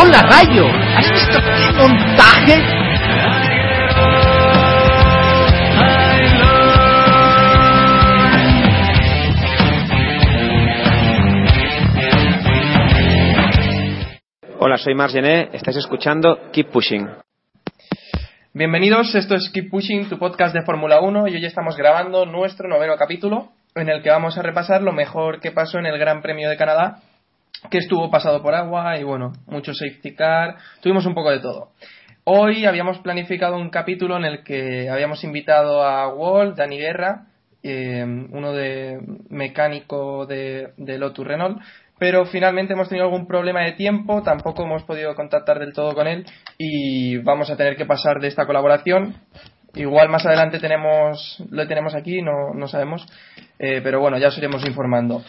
¡Hola, Rayo! ¿Has visto qué montaje? Hola, soy Marc Gené, estáis escuchando Keep Pushing. Bienvenidos, esto es Keep Pushing, tu podcast de Fórmula 1 y hoy estamos grabando nuestro noveno capítulo en el que vamos a repasar lo mejor que pasó en el Gran Premio de Canadá, que estuvo pasado por agua y bueno, mucho safety car, tuvimos un poco de todo. Hoy habíamos planificado un capítulo en el que habíamos invitado a Walt, Dani Guerra, eh, uno de mecánico de, de Lotus Renault, pero finalmente hemos tenido algún problema de tiempo, tampoco hemos podido contactar del todo con él y vamos a tener que pasar de esta colaboración. Igual más adelante tenemos, lo tenemos aquí, no, no sabemos, eh, pero bueno, ya os iremos informando.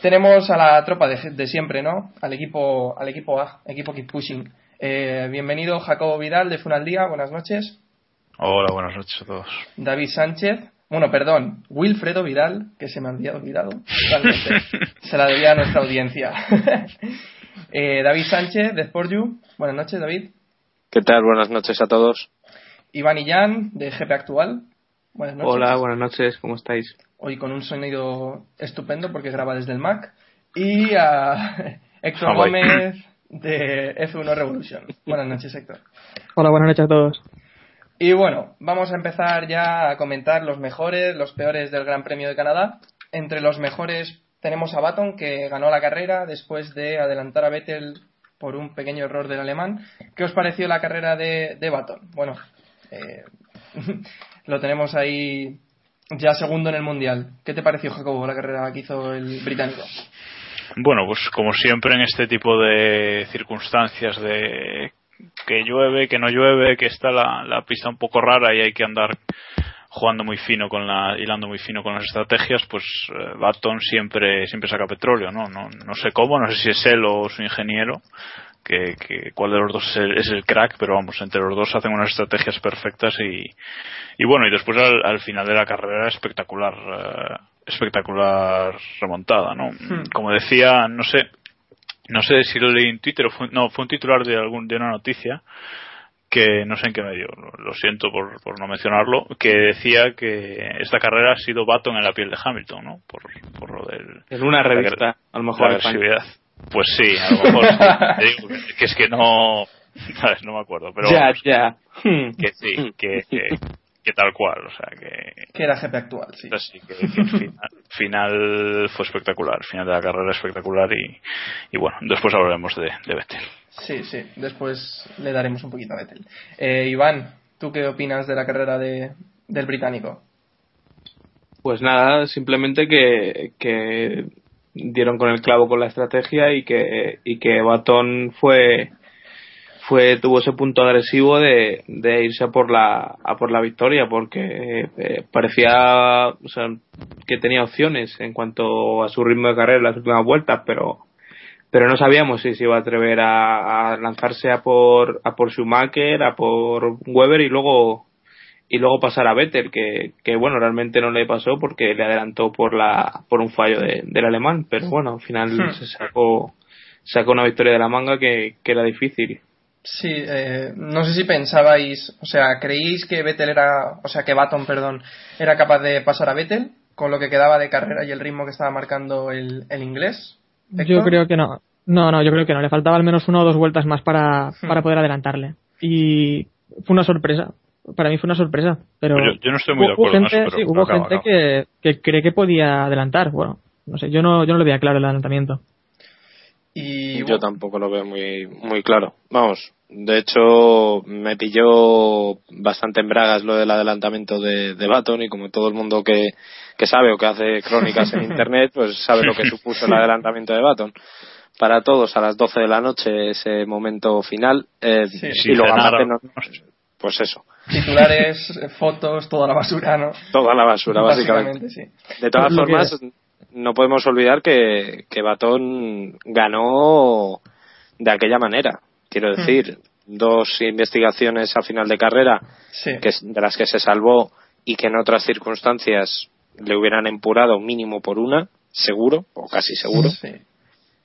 Tenemos a la tropa de, de siempre, ¿no? Al equipo, al equipo A, equipo Keep Pushing. Eh, bienvenido Jacobo Vidal de Funal Día, buenas noches. Hola, buenas noches a todos. David Sánchez, bueno, perdón, Wilfredo Vidal, que se me había olvidado, totalmente. se la debía a nuestra audiencia. Eh, David Sánchez de Sport You, buenas noches David. ¿Qué tal? Buenas noches a todos. Iván Illán de GP Actual, buenas noches. Hola, buenas noches, ¿cómo estáis? Hoy con un sonido estupendo porque graba desde el Mac. Y a Héctor. Gómez de F1 Revolution. Buenas noches Héctor. Hola, buenas noches a todos. Y bueno, vamos a empezar ya a comentar los mejores, los peores del Gran Premio de Canadá. Entre los mejores tenemos a Baton, que ganó la carrera después de adelantar a Vettel por un pequeño error del alemán. ¿Qué os pareció la carrera de, de Baton? Bueno, eh, lo tenemos ahí ya segundo en el Mundial. ¿Qué te pareció, Jacobo, la carrera que hizo el británico? Bueno, pues como siempre en este tipo de circunstancias de que llueve, que no llueve, que está la, la pista un poco rara y hay que andar jugando muy fino con la hilando muy fino con las estrategias, pues eh, Baton siempre siempre saca petróleo, ¿no? No no sé cómo, no sé si es él o su ingeniero, que, que cuál de los dos es el, es el crack, pero vamos, entre los dos hacen unas estrategias perfectas y y bueno, y después al, al final de la carrera espectacular eh, espectacular remontada, ¿no? Como decía, no sé, no sé si lo leí en Twitter o fue, no, fue un titular de algún de una noticia que no sé en qué medio, lo, lo siento por, por no mencionarlo, que decía que esta carrera ha sido Baton en la piel de Hamilton, ¿no? Por, por lo del En una la revista, agre- a lo mejor. la agresividad. Pues sí, a lo mejor sí. Te digo que, que es que no, sabes, no me acuerdo, pero ya, vamos, ya. que sí, que, que, que tal cual, o sea, que, Que era GP Actual, sí. pues sí, que, que el final, final fue espectacular, el final de la carrera espectacular y, y bueno, después hablaremos de, de Vettel. Sí, sí, después le daremos un poquito a Vettel. Eh, Iván, ¿tú qué opinas de la carrera de, del británico? Pues nada, simplemente que, que dieron con el clavo con la estrategia y que, y que Baton fue, fue, tuvo ese punto agresivo de, irse a por la, a por la victoria porque eh, parecía, que tenía opciones en cuanto a su ritmo de carrera en las últimas vueltas, pero, pero no sabíamos si se iba a atrever a, a lanzarse a por, a por Schumacher, a por Weber y luego, y luego pasar a Vettel, que, que bueno, realmente no le pasó porque le adelantó por la, por un fallo de- del alemán, pero bueno, al final Hmm. se sacó, sacó una victoria de la manga que, que era difícil. Sí, eh, no sé si pensabais, o sea, creíais que Vettel era, o sea, que Baton, perdón, era capaz de pasar a Vettel con lo que quedaba de carrera y el ritmo que estaba marcando el, el inglés. Yo creo que no. No, no, yo creo que no. Le faltaba al menos una o dos vueltas más para, Hmm. para poder adelantarle. Y fue una sorpresa. Para mí fue una sorpresa. Pero Yo- yo no estoy muy de hubo en gente, eso, pero sí, hubo acaba, gente acaba. que, que cree que podía adelantar. Bueno, no sé, yo no, yo no lo veía claro el adelantamiento. Y Yo bueno, tampoco lo veo muy, muy claro. Vamos, de hecho, me pilló bastante en bragas lo del adelantamiento de, de Baton y como todo el mundo que, que sabe o que hace crónicas en internet, pues sabe lo que supuso el adelantamiento de Baton. Para todos, a las 12 de la noche, ese momento final, eh, Sí. Sí, y luego cenar, aparte, no-. Pues eso, titulares, eh, fotos, toda la basura, ¿no? toda la basura, básicamente. sí. De todas que- formas, no podemos olvidar que, que Batón ganó de aquella manera. Quiero decir, dos investigaciones a final de carrera Sí. que, de las que se salvó y que en otras circunstancias le hubieran empurado mínimo por una, seguro, o casi seguro. Sí.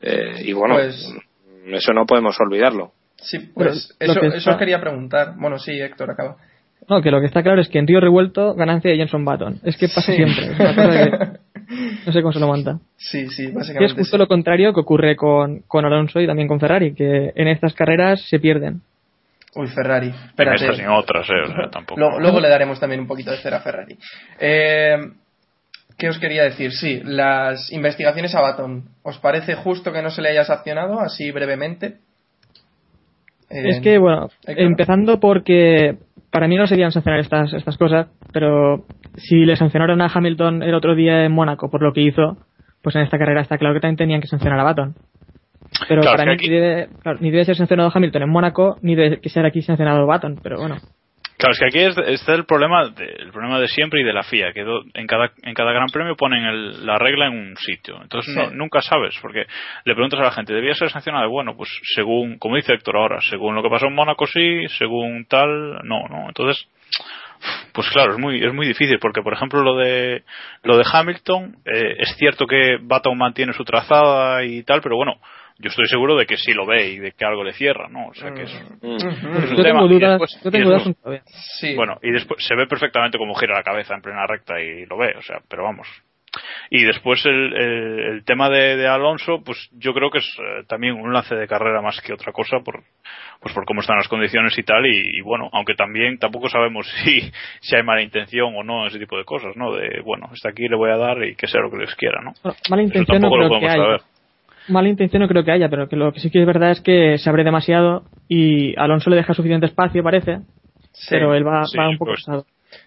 Eh, y bueno, Pues- eso no podemos olvidarlo. Sí, pues eso, que eso está- os quería preguntar. Bueno, sí, Héctor, acaba. No, que lo que está claro es que en Río Revuelto, ganancia de Jenson Button. Es que pasa Sí. siempre. Es una cosa que no sé cómo se lo monta. Sí, sí, Que es básicamente. justo sí. lo contrario que ocurre con, con Alonso y también con Ferrari, que en estas carreras se pierden. Uy, Ferrari. En Espérate. estas y en otras, eh, o sea, tampoco. Luego, luego le daremos también un poquito de cera a Ferrari. Eh, ¿Qué os quería decir? Sí, las investigaciones a Baton. ¿Os parece justo que no se le haya sancionado así brevemente? Eh, Es que, bueno, empezando porque para mí no se debían sancionar estas, estas cosas, pero si le sancionaron a Hamilton el otro día en Mónaco por lo que hizo, pues en esta carrera está claro que también tenían que sancionar a Baton. Pero Claro, para mí aquí- ni, debe, claro, ni debe ser sancionado Hamilton en Mónaco, ni debe que ser aquí sancionado Baton, pero bueno. Claro, es que aquí es- está el problema, de, el problema de siempre y de la FIA, que do- en cada, en cada gran premio ponen el- la regla en un sitio. Entonces Sí. no- nunca sabes, porque le preguntas a la gente, ¿debía ser sancionado? Bueno, pues según, como dice Héctor ahora, según lo que pasó en Mónaco sí, según tal, no, no. Entonces, pues claro, es muy, es muy difícil, porque por ejemplo lo de, lo de Hamilton, eh, es cierto que Baton mantiene su trazada y tal, pero bueno, yo estoy seguro de que sí lo ve y de que algo le cierra, ¿no? O sea que es, Mm. es un Yo tema. tengo Y dudas, después- yo y tengo dudas después- todavía. Sí. bueno, y después se ve perfectamente cómo gira la cabeza en plena recta y lo ve, o sea, pero vamos. Y después el, el, el tema de, de Alonso, pues yo creo que es eh, también un lance de carrera más que otra cosa, por, pues por cómo están las condiciones y tal, y, y bueno, aunque también tampoco sabemos si, si hay mala intención o no, ese tipo de cosas, ¿no? De, bueno, hasta aquí le voy a dar y que sea lo que les quiera, ¿no? Bueno, mala Eso intención no tampoco lo creo que podemos haya. saber. Mala intención no creo que haya, pero que lo que sí que es verdad es que se abre demasiado y Alonso le deja suficiente espacio, parece, Sí. pero él va, sí, va un poco pues- pesado.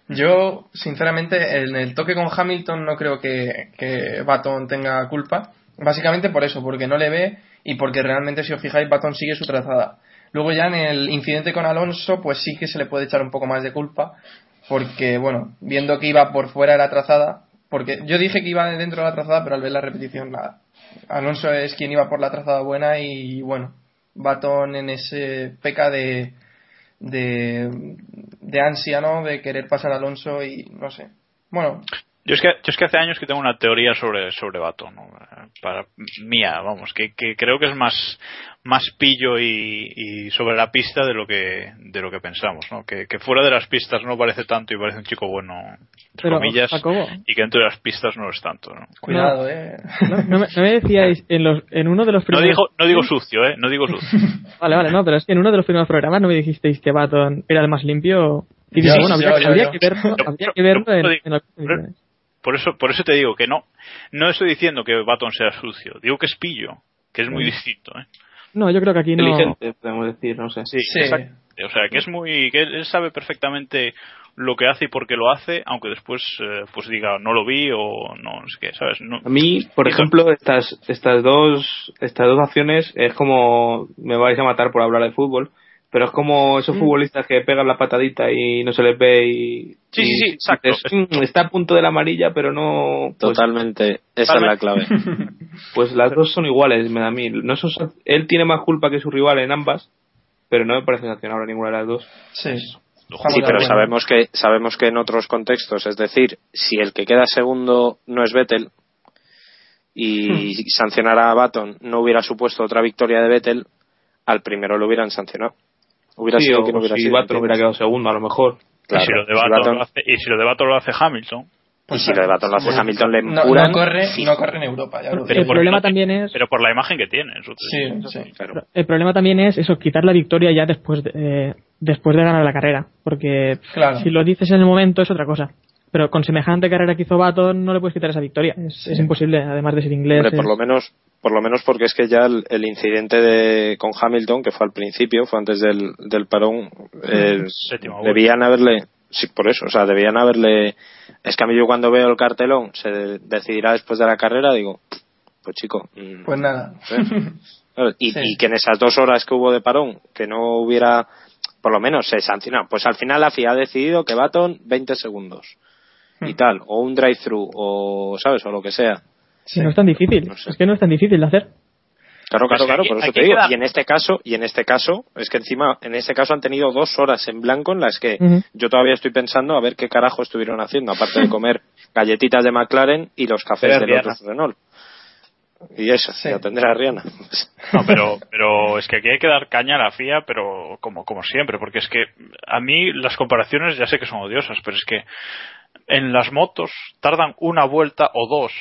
Yo, sinceramente, en el toque con Hamilton no creo que, que Baton tenga culpa. Básicamente por eso, porque no le ve y porque realmente, si os fijáis, Baton sigue su trazada. Luego ya en el incidente con Alonso, pues sí que se le puede echar un poco más de culpa, porque, bueno, viendo que iba por fuera de la trazada, porque yo dije que iba dentro de la trazada, pero al ver la repetición, nada. Alonso es quien iba por la trazada buena y, bueno, Baton en ese peca de, de, ansia, ¿no? De querer pasar a Alonso y no sé. Bueno, Yo es que, yo es que hace años que tengo una teoría sobre, sobre Baton, ¿no? Para, mía, vamos, que, que creo que es más, más pillo y, y sobre la pista de lo que, de lo que pensamos, ¿no? Que, que fuera de las pistas no parece tanto y parece un chico bueno, entre Pero, comillas, Jacobo, y que dentro de las pistas no lo es tanto, ¿no? cuidado, eh. no, no me, no me decíais en, los, en uno de los No primeros... digo, no digo sucio, ¿eh? No digo sucio. Vale, vale, no, pero es que en uno de los primeros programas no me dijisteis que Baton era el más limpio. Y digo, bueno, habría, habría que verlo, habría que verlo en, en condiciones. Por eso, por eso te digo que no, no estoy diciendo que Baton sea sucio, digo que es pillo, que es muy distinto, ¿eh? No, yo creo que aquí no... Inteligente, podemos decir, no sé. Sí, Sí. exacto. O sea, que es muy. que él sabe perfectamente lo que hace y por qué lo hace, aunque después eh, pues diga no lo vi o no, sé qué, ¿sabes? No, A mí, por ejemplo, estas estas dos estas dos acciones es como me vais a matar por hablar de fútbol, pero es como esos futbolistas que pegan la patadita y no se les ve y Sí, sí, y sí, exacto. "Mm, está a punto de la amarilla, pero no pues, Totalmente, esa es la clave. pues las dos son iguales, me da a mí. No son, él tiene más culpa que su rival en ambas, pero no me parece sancionable a ninguna de las dos. Sí. pero sabemos que sabemos que en otros contextos, es decir, si el que queda segundo no es Vettel y sancionar a Baton no hubiera supuesto otra victoria de Vettel, al primero lo hubieran sancionado. Hubiera Sí, sido o quien hubiera si sido. Baton hubiera quedado segundo, a lo mejor. y, Claro, si lo de si Baton Baton- lo hace, y si lo de Baton lo hace Hamilton, Pues y si lo de Baton lo hace pues, Hamilton le no, empuran, no corre, sí. no corre en Europa, ya lo Pero el problema la- también es Pero por la imagen que tiene. eso Sí, sí. Claro. el problema también es eso quitar la victoria ya después de, eh, después de ganar la carrera porque Claro. si lo dices en el momento es otra cosa pero con semejante carrera que hizo Baton no le puedes quitar esa victoria es, es imposible además de ser inglés Hombre, por lo menos por lo menos porque es que ya el, el incidente de con Hamilton que fue al principio fue antes del, del parón eh, debían haberle sí por eso o sea debían haberle es que a mí yo cuando veo el cartelón se decidirá después de la carrera digo pues chico mm, Pues nada. Claro, y, Sí. y que en esas dos horas que hubo de parón, que no hubiera, por lo menos se sancionó. Pues al final la FIA ha decidido que Baton 20 segundos y Hmm. tal, o un drive-thru, o, ¿sabes? O lo que sea. Sí, no es tan difícil No sé. es que no es tan difícil de hacer Claro, Pues claro, claro, aquí- por eso te digo. Y en este caso, y en este caso, es que encima, en este caso han tenido dos horas en blanco en las que yo todavía estoy pensando a ver qué carajo estuvieron haciendo, aparte de comer galletitas de McLaren y los cafés Pero de Rihanna. los Renault. Y eso, Sí. y atender a Rihanna. No, pero, pero es que aquí hay que dar caña a la FIA, pero como, como siempre, porque es que a mí las comparaciones ya sé que son odiosas, pero es que en las motos tardan una vuelta o dos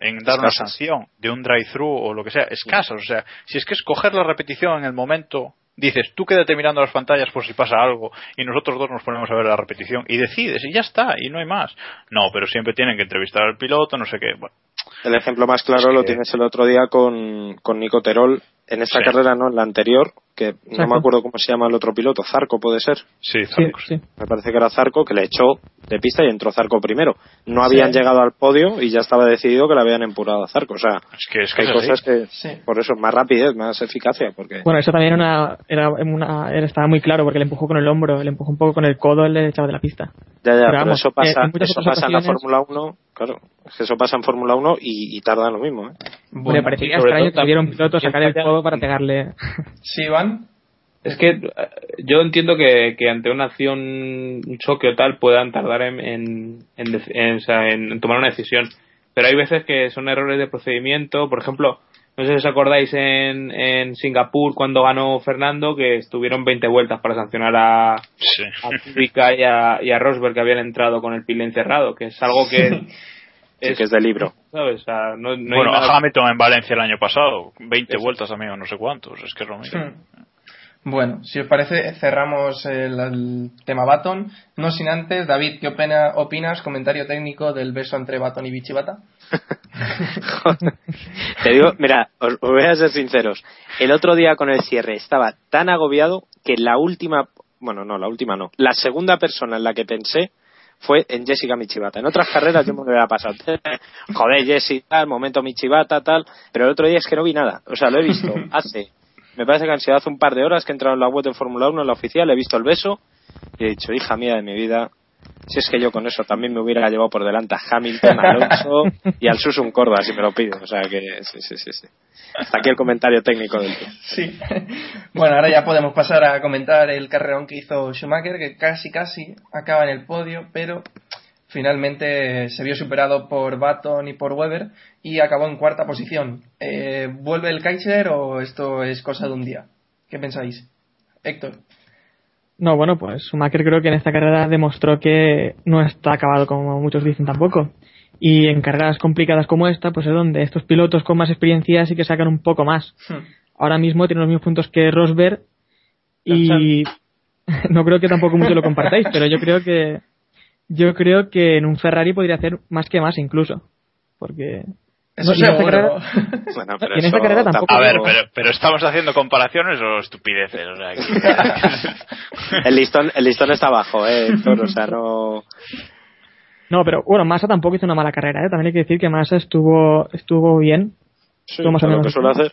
en dar una sanción de un drive-thru o lo que sea, escasas. O sea, si es que escoger la repetición en el momento, dices, tú quédate mirando las pantallas por si pasa algo y nosotros dos nos ponemos a ver la repetición y decides y ya está, y no hay más. No, pero siempre tienen que entrevistar al piloto, no sé qué. Bueno, El ejemplo más claro Es lo tienes el otro día con, con Nico Terol. En esta Sí. carrera, no, en la anterior, que no me acuerdo cómo se llama el otro piloto, Zarco puede ser. sí, Zarco, sí. Me parece que era Zarco, que le echó de pista y entró Zarco primero. No habían Sí. llegado al podio y ya estaba decidido que le habían empurrado a Zarco. O sea, Es que, es que hay es así. cosas que, Sí. por eso, más rapidez, más eficacia, porque Bueno, eso también era una, era una, era- estaba muy claro porque le empujó con el hombro, le empujó un poco con el codo, le echaba de la pista. ya, ya, pero pero, vamos, eso eh, pasa, en eso pasa en la Fórmula 1, claro, es que eso pasa en Fórmula 1 y, y tarda lo mismo, ¿eh? me Bueno, parecería y sobre extraño que también piloto sacar el codo para pegarle. ¿Sí, Es que eh, yo entiendo que, que ante una acción, un choque o tal, puedan tardar en, en, en dec- en- o sea, en tomar una decisión. Pero hay veces que son errores de procedimiento. Por ejemplo, no sé si os acordáis en, en Singapur cuando ganó Fernando, que estuvieron 20 vueltas para sancionar a, Sí. a y a, y a Rosberg que habían entrado con el pile encerrado, que es algo que. Sí, que es de libro. ¿sabes? O sea, no, no hay bueno, nada- a Hamilton en Valencia el año pasado, 20 Eso. vueltas también o no sé cuántos, es que es lo mismo. Bueno, si os parece, cerramos el, el tema Baton. No sin antes, David, ¿qué opina, opinas? Comentario técnico del beso entre Baton y Bichibata. Te digo, mira, os, os voy a ser sinceros. El otro día con el cierre estaba tan agobiado que la última, bueno, no, la última no, la segunda persona en la que pensé fue en Jessica Michibata. En otras carreras yo me hubiera pasado. Joder, Jessica, tal, momento Michibata, tal. Pero el otro día es que no vi nada. O sea, lo he visto hace, me parece que han sido hace un par de horas que he entrado en la web de Fórmula 1, en la oficial, he visto el beso y he dicho, hija mía de mi vida, si es que yo con eso también me hubiera llevado por delante a Hamilton, a Alonso y al Susun Corda, si me lo pido. O sea que, sí, sí, sí, sí. Hasta aquí el comentario técnico del tío. Sí. Bueno, ahora ya podemos pasar a comentar el carrerón que hizo Schumacher, que casi casi acaba en el podio, pero finalmente se vio superado por Baton y por Weber y acabó en cuarta posición. Eh, ¿Vuelve el Kaiser o esto es cosa de un día? ¿Qué pensáis? Héctor. No, bueno, pues Schumacher creo que en esta carrera demostró que no está acabado como muchos dicen tampoco. Y en carreras complicadas como esta, pues es donde estos pilotos con más experiencia sí que sacan un poco más. Hmm. Ahora mismo tiene los mismos puntos que Rosberg y no creo que tampoco mucho lo compartáis, pero yo creo que yo creo que en un Ferrari podría hacer más que más incluso. Porque Eso No, y en esta seguro. carrera- Bueno, pero Y en eso carrera tampoco- A ver, pero, pero estamos haciendo comparaciones o estupideces. O sea, que- El listón, el listón está abajo, eh, Héctor, o sea, no... no, pero bueno, Massa tampoco hizo una mala carrera, ¿eh? También hay que decir que Massa estuvo estuvo bien. Sí, Todo más o lo menos que suele hacer.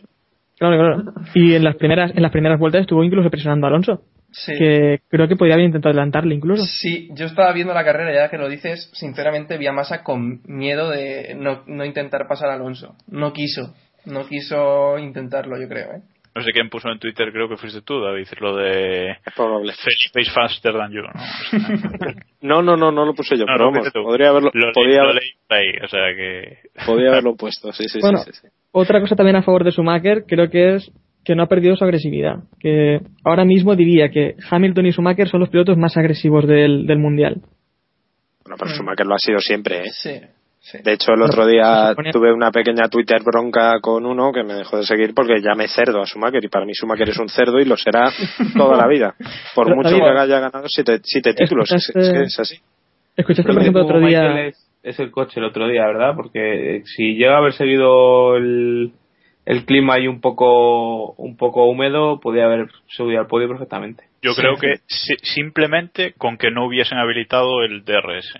Claro, claro. Y en las primeras en las primeras vueltas estuvo incluso presionando a Alonso, Sí. que creo que podría haber intentado adelantarle incluso. Sí, yo estaba viendo la carrera, ya que lo dices, sinceramente vi a Massa con miedo de no, no intentar pasar a Alonso. No quiso, no quiso intentarlo, yo creo, ¿eh? No sé quién puso en Twitter, creo que fuiste tú, David, lo de Es probable. Felipe is faster than you, ¿no? No, no, no, no lo puse yo, No, pero vamos, podría haberlo, Lo, podría, leí- lo haber- leí por ahí, o sea que... podría haberlo puesto, sí, sí, Bueno, sí, sí, sí. Otra cosa también a favor de Schumacher creo que es que no ha perdido su agresividad. Que ahora mismo diría que Hamilton y Schumacher son los pilotos más agresivos del, del mundial. Bueno, pero. Schumacher lo ha sido siempre, ¿eh? Sí, sí. De hecho, el otro día supone- tuve una pequeña Twitter bronca con uno que me dejó de seguir porque llamé cerdo a Schumacher y para mí Schumacher es un cerdo y lo será toda la vida. Por Pero, mucho David, que haya ganado siete, siete títulos, es, escuchaste- es que es así. Escuchaste, Lo por que ejemplo, otro día. Es, es el coche el otro día, ¿verdad? Porque si llega a haber seguido el, el clima ahí un poco un poco húmedo, podía haber subido al podio perfectamente. Yo Sí. creo que si- simplemente con que no hubiesen habilitado el DRS.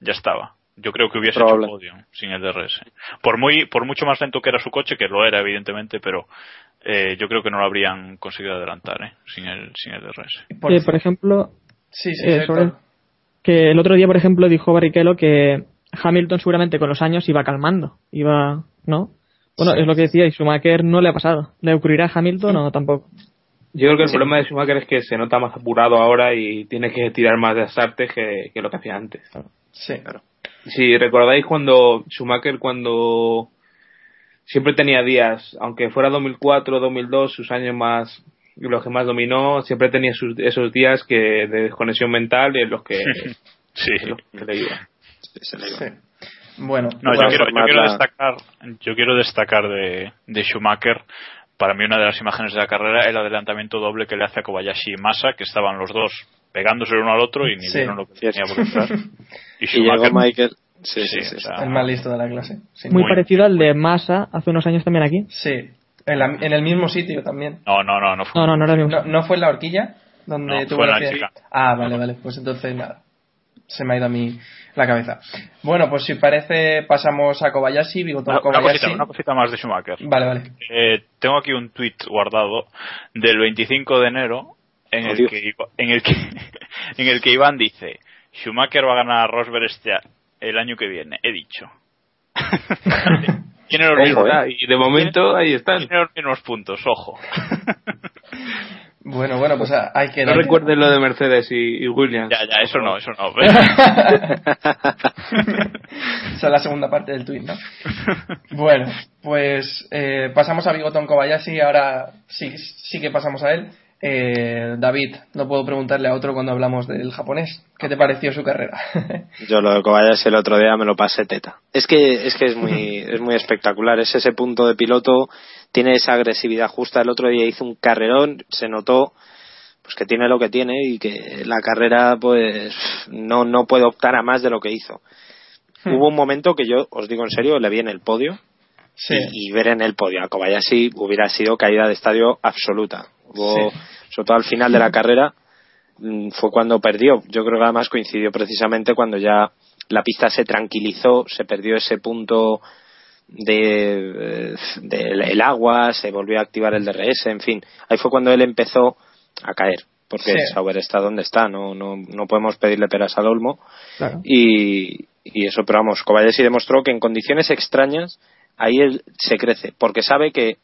Ya estaba. Yo creo que hubiese Probable. hecho podio sin el DRS. Por muy por mucho más lento que era su coche, que lo era evidentemente, pero eh, yo creo que no lo habrían conseguido adelantar ¿eh? sin el sin el DRS. Por- eh, por ejemplo, sí, sí, eh, sobre- que el otro día, por ejemplo, dijo Barrichello que Hamilton seguramente con los años iba calmando, iba, ¿no? Bueno, es lo que decía, y Schumacher no le ha pasado. ¿Le ocurrirá a Hamilton o tampoco? Yo creo que el problema de Schumacher es que se nota más apurado ahora y tiene que tirar más de asarte que, que lo que hacía antes. Sí. Si recordáis cuando Schumacher cuando siempre tenía días, aunque fuera 2004, 2002, sus años más los que más dominó, siempre tenía sus- esos días que de desconexión mental y en los que, Sí. en los que le iba. Se le iba. Sí. Bueno, No, yo quiero, yo quiero destacar, yo quiero destacar de, de Schumacher. Para mí una de las imágenes de la carrera el adelantamiento doble que le hace a Kobayashi y Massa, que estaban los dos pegándose el uno al otro y ni Sí. vieron lo que Cierto. tenía por detrás. Y Y llegó Schumacher, Michael. Sí, Sí, sí, sí. o sea, el más listo de la clase. Muy. Muy- parecido al de Massa hace unos años también aquí. Sí. En, la- en el mismo sitio también. no, no, no, no fue. No, no, no era el mismo. No, ¿no fue en la horquilla? Donde No, tuvo la chica. Ah, vale, vale. Pues entonces nada. Se me ha ido a mí la cabeza. Bueno, pues si parece, pasamos a Kobayashi, Bigotón Una, una Kobayashi. cosita, una cosita más de Schumacher. Vale, vale. Eh, tengo aquí un tuit guardado del 25 de enero en el que en el que en el que Iván dice Schumacher va a ganar a Rosberg este a- el año que viene. He dicho. Tiene los Ojo, mismos, eh. Y de momento ahí están. tiene los mismos puntos. Ojo. Bueno, bueno, pues ah, hay que... No recuerden lo de Mercedes y, y Williams. ya, ya, eso no, eso no. Esa es la segunda parte del tweet, ¿no? Bueno, pues eh, pasamos a Bigotón Kobayashi, ahora sí, sí que pasamos a él. Eh, David, no puedo preguntarle a otro cuando hablamos del japonés. ¿Qué te pareció su carrera? Yo lo de Kobayashi el otro día me lo pasé teta. Es que es que es muy es muy espectacular. Es ese punto de piloto, tiene esa agresividad justa. El otro día hizo un carrerón, se notó pues que tiene lo que tiene y que la carrera pues no no puede optar a más de lo que hizo. Hubo un momento que yo os digo en serio, le vi en el podio sí, y, y ver en el podio a Kobayashi hubiera sido caída de estadio absoluta. Hubo, Sí. sobre todo al final de la carrera, mm, fue cuando perdió. Yo creo que además coincidió precisamente cuando ya la pista se tranquilizó, se perdió ese punto de, eh, el agua, se volvió a activar el DRS, en fin. Ahí fue cuando él empezó a caer, porque Sí. Sauber está donde está, no, no, no podemos pedirle peras al olmo Claro. y, y eso, pero vamos, Kobayashi demostró que en condiciones extrañas ahí él se crece, porque sabe que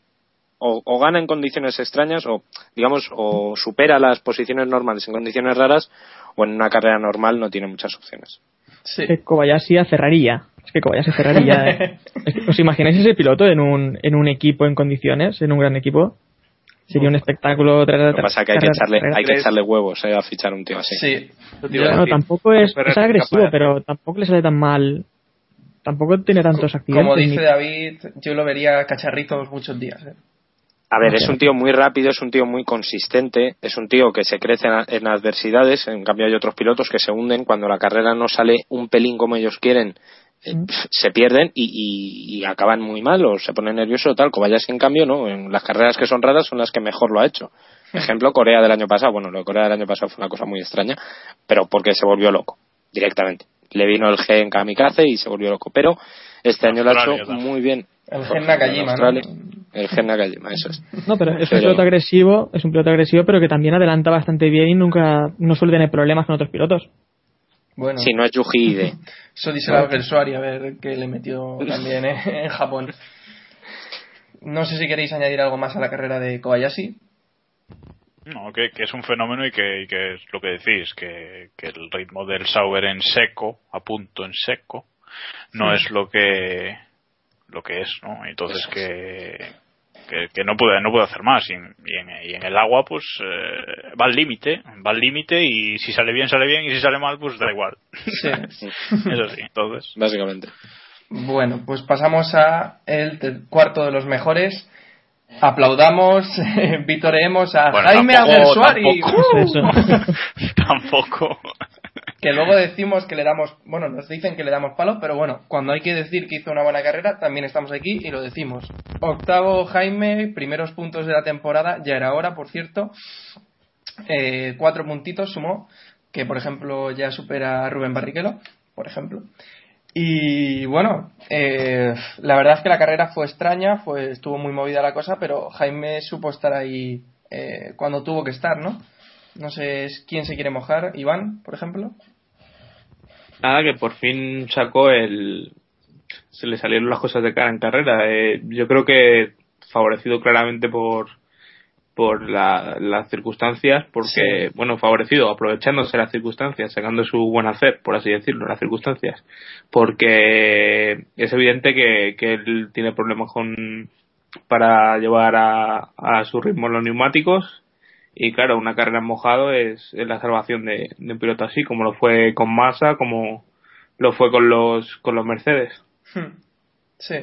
o, o gana en condiciones extrañas o, digamos, o supera las posiciones normales en condiciones raras o en una carrera normal no tiene muchas opciones. sí. que Kobayashi cerraría. Es que Kobayashi cerraría. eh. Es que, ¿Os imagináis ese piloto en un, en un equipo en condiciones, en un gran equipo? Sería un espectáculo. tras- Lo que pasa es que hay que echarle, tras- hay que echarle huevos eh, a fichar un tío así. Sí. A decir. tampoco es, es agresivo, pero tampoco le sale tan mal. Tampoco tiene tantos accidentes. Como ni- dice David, yo lo vería cacharritos muchos días. ¿eh? A ver, es un tío muy rápido, es un tío muy consistente, es un tío que se crece en, en adversidades, en cambio hay otros pilotos que se hunden cuando la carrera no sale un pelín como ellos quieren, eh, Mm. se pierden y, y- y acaban muy mal o se ponen nerviosos o tal. Kobayashi en cambio, no, en las carreras que son raras son las que mejor lo ha hecho. Ejemplo, Corea del año pasado, bueno, lo de Corea del año pasado fue una cosa muy extraña, pero porque se volvió loco, directamente. Le vino el G en kamikaze y se volvió loco, pero este año lo ha hecho también. muy bien. El Gen Nakajima, ¿no? El Gen Nakajima, eso es. No, pero es un Pero- piloto agresivo, es un piloto agresivo, pero que también adelanta bastante bien y nunca, no suele tener problemas con otros pilotos. Bueno, Si no es Yuji Ide. eso dice el Suari, a ver qué le metió también ¿eh? en Japón. No sé si queréis añadir algo más a la carrera de Kobayashi. No, que, que es un fenómeno y que, y que es lo que decís, que, que el ritmo del Sauber en seco, a punto en seco, no es lo que lo que es, ¿no? Entonces que, que, que no puede no puede hacer más y en, y en, y en el agua pues eh, va al límite va al límite y si sale bien sale bien y si sale mal pues da igual Sí. eso sí entonces Básicamente. Bueno, pues pasamos a el cuarto de los mejores. Aplaudamos, vitoreemos a Bueno, Jaime tampoco- Alguersuari, tampoco. Que luego decimos que le damos, bueno, nos dicen que le damos palo, pero bueno, cuando hay que decir que hizo una buena carrera, también estamos aquí y lo decimos. Octavo Jaime, primeros puntos de la temporada, ya era hora, por cierto. Eh, cuatro puntitos sumó, que por ejemplo ya supera a Rubén Barrichello, por ejemplo. Y bueno, eh, la verdad es que la carrera fue extraña, fue, estuvo muy movida la cosa, pero Jaime supo estar ahí eh, cuando tuvo que estar, ¿no? No sé quién se quiere mojar, Iván, por ejemplo. Nada, que por fin sacó el. Se le salieron las cosas de cara en carrera. Eh, yo creo que favorecido claramente por por la- las circunstancias, porque, bueno, favorecido, aprovechándose las circunstancias, sacando su buen hacer, por así decirlo, las circunstancias, porque es evidente que, que él tiene problemas con para llevar a, a su ritmo los neumáticos y claro, una carrera en mojado es, es la salvación de, de un piloto así, como lo fue con Massa, como lo fue con los con los Mercedes. Hmm. Sí.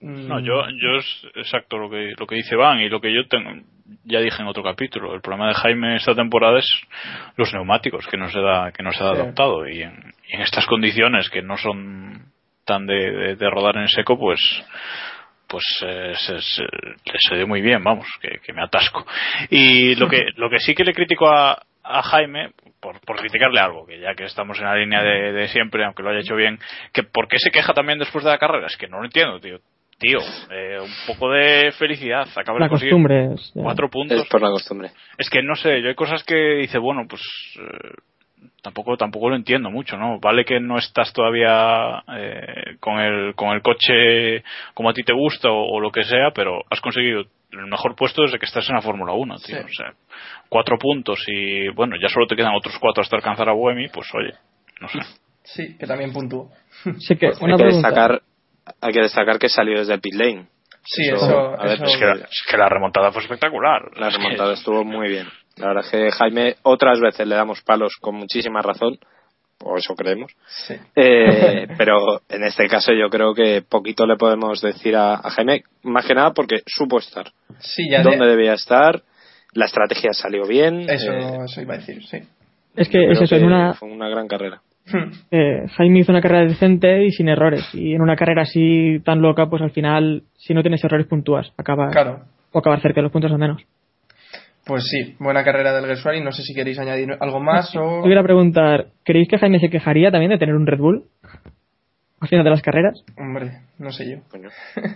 Mm, No, yo, yo es exacto lo que, lo que dice Van y lo que yo tengo, ya dije en otro capítulo. El problema de Jaime esta temporada es los neumáticos, que no se da, que no se ha Sí. adaptado. Y en, y en estas condiciones que no son tan de, de- de rodar en seco, pues, pues eh, se, se, dio muy bien, vamos, que, que me atasco. Y lo que, lo que sí que le critico a, a Jaime, por, por criticarle algo, que ya que estamos en la línea de, de siempre, aunque lo haya hecho bien, que ¿por qué se queja también después de la carrera? Es que no lo entiendo, tío. Tío, eh, un poco de felicidad. Acaba de La conseguir costumbre es. ya. cuatro puntos. Es por la costumbre. Es que no sé, yo hay cosas que dice, bueno, pues eh, tampoco tampoco lo entiendo mucho, ¿no? Vale que no estás todavía eh, con el con el coche como a ti te gusta o, o lo que sea, pero has conseguido el mejor puesto desde que estás en la Fórmula 1, tío. Sí. O sea, cuatro puntos y bueno, ya solo te quedan otros cuatro hasta alcanzar a Buemi, pues oye, no sé. Sí, que también puntuó. Sí que, Hay una que, pregunta. destacar, hay que destacar que salió desde el pit lane. Sí, Eso, eso. a ver, eso- Es que, la, es que la remontada fue espectacular. La remontada estuvo muy bien. La verdad es que Jaime otras veces le damos palos con muchísima razón, o eso creemos. sí. Eh, pero en este caso yo creo que poquito le podemos decir a, a Jaime, más que nada porque supo estar. Sí, ya Dónde de- debía estar, la estrategia salió bien. Eso, eh, eso iba a decir, sí. Es que es eso, en que una, Fue una gran carrera. Hmm. eh, Jaime hizo una carrera decente y sin errores. Y en una carrera así tan loca, pues al final, si no tienes errores, puntúas. Acaba, Claro. O acabar cerca de los puntos al menos. Pues sí, buena carrera del Gersuari. No sé si queréis añadir algo más o. Te voy a preguntar, ¿creéis que Jaime se quejaría también de tener un Red Bull? Al final de las carreras. Hombre, no sé yo. Coño,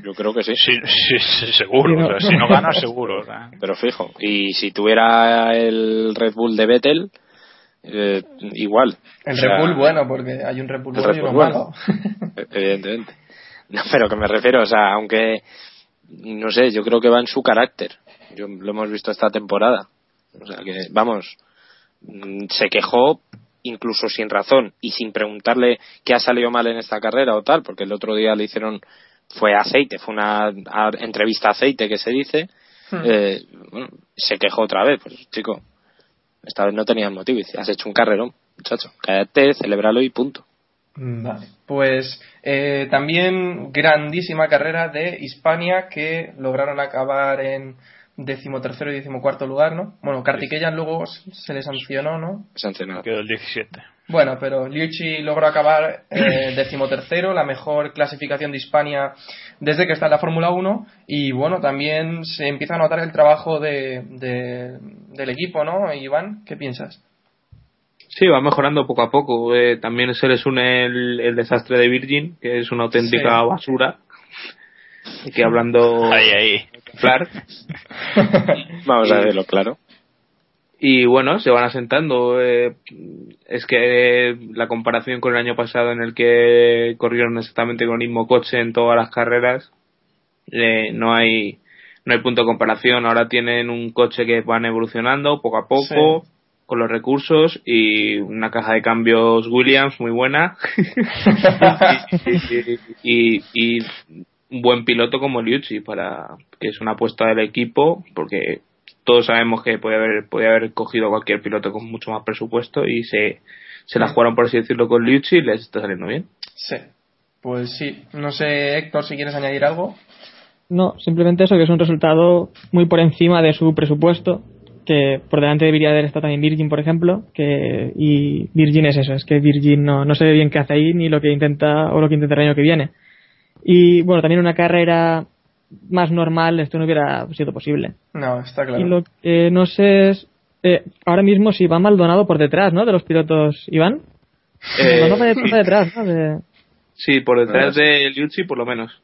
yo creo que sí. Sí, sí, sí, seguro. o sea, si no ganas, seguro. o sea. Pero fijo. Y si tuviera el Red Bull de Vettel, eh, igual. El O sea, Red Bull bueno, porque hay un Red Bull bueno Red y malo. bueno. Evidentemente. No, pero que me refiero, o sea, aunque, no sé, yo creo que va en su carácter. Yo, lo hemos visto esta temporada. O sea, que, vamos, mm, se quejó incluso sin razón y sin preguntarle qué ha salido mal en esta carrera o tal, porque el otro día le hicieron, fue aceite, fue una a- entrevista aceite que se dice, Hmm. eh, bueno, se quejó otra vez, pues chico, esta vez no tenías motivo, has hecho un carrerón, muchacho, cállate, celébralo y punto. Vale. Pues eh, también grandísima carrera de Hispania que lograron acabar en decimotercero y decimocuarto lugar, ¿no? Bueno, Kartikeyan luego se le sancionó, ¿no? Sancionado. Quedó el 17. Bueno, pero Liucci logró acabar eh, decimotercero, la mejor clasificación de Hispania desde que está en la Fórmula 1 y bueno, también se empieza a notar el trabajo de, de- del equipo, ¿no? Iván, ¿qué piensas? Sí, va mejorando poco a poco. Eh, también se les une el, el desastre de Virgin, que es una auténtica Sí. basura. Aquí hablando Ahí, ahí. claro. Vamos a verlo claro. Y bueno, se van asentando. eh, es que la comparación con el año pasado en el que corrieron exactamente con el mismo coche en todas las carreras, eh, no hay no hay punto de comparación. Ahora tienen un coche que van evolucionando poco a poco. Con los recursos y una caja de cambios Williams muy buena y, y- y un buen piloto como Liuzzi, para que es una apuesta del equipo, porque todos sabemos que puede haber, puede haber cogido cualquier piloto con mucho más presupuesto y se, se la jugaron, por así decirlo, con Liuzzi y les está saliendo bien. Sí. Pues sí. No sé, Héctor, si quieres añadir algo. No, simplemente eso, que es un resultado muy por encima de su presupuesto, que por delante debería haber estado también Virgin, por ejemplo, que y Virgin es eso, es que Virgin no, no se ve bien qué hace ahí ni lo que intenta o lo que intenta el año que viene. Y bueno, también una carrera más normal esto no hubiera sido posible. No, está claro. Y lo que no sé es eh, ahora mismo si va Maldonado por detrás, ¿no? De los pilotos, Iván. Eh, Maldonado va sí. va detrás, ¿no? De- Sí, por detrás de Liuzzi por lo menos.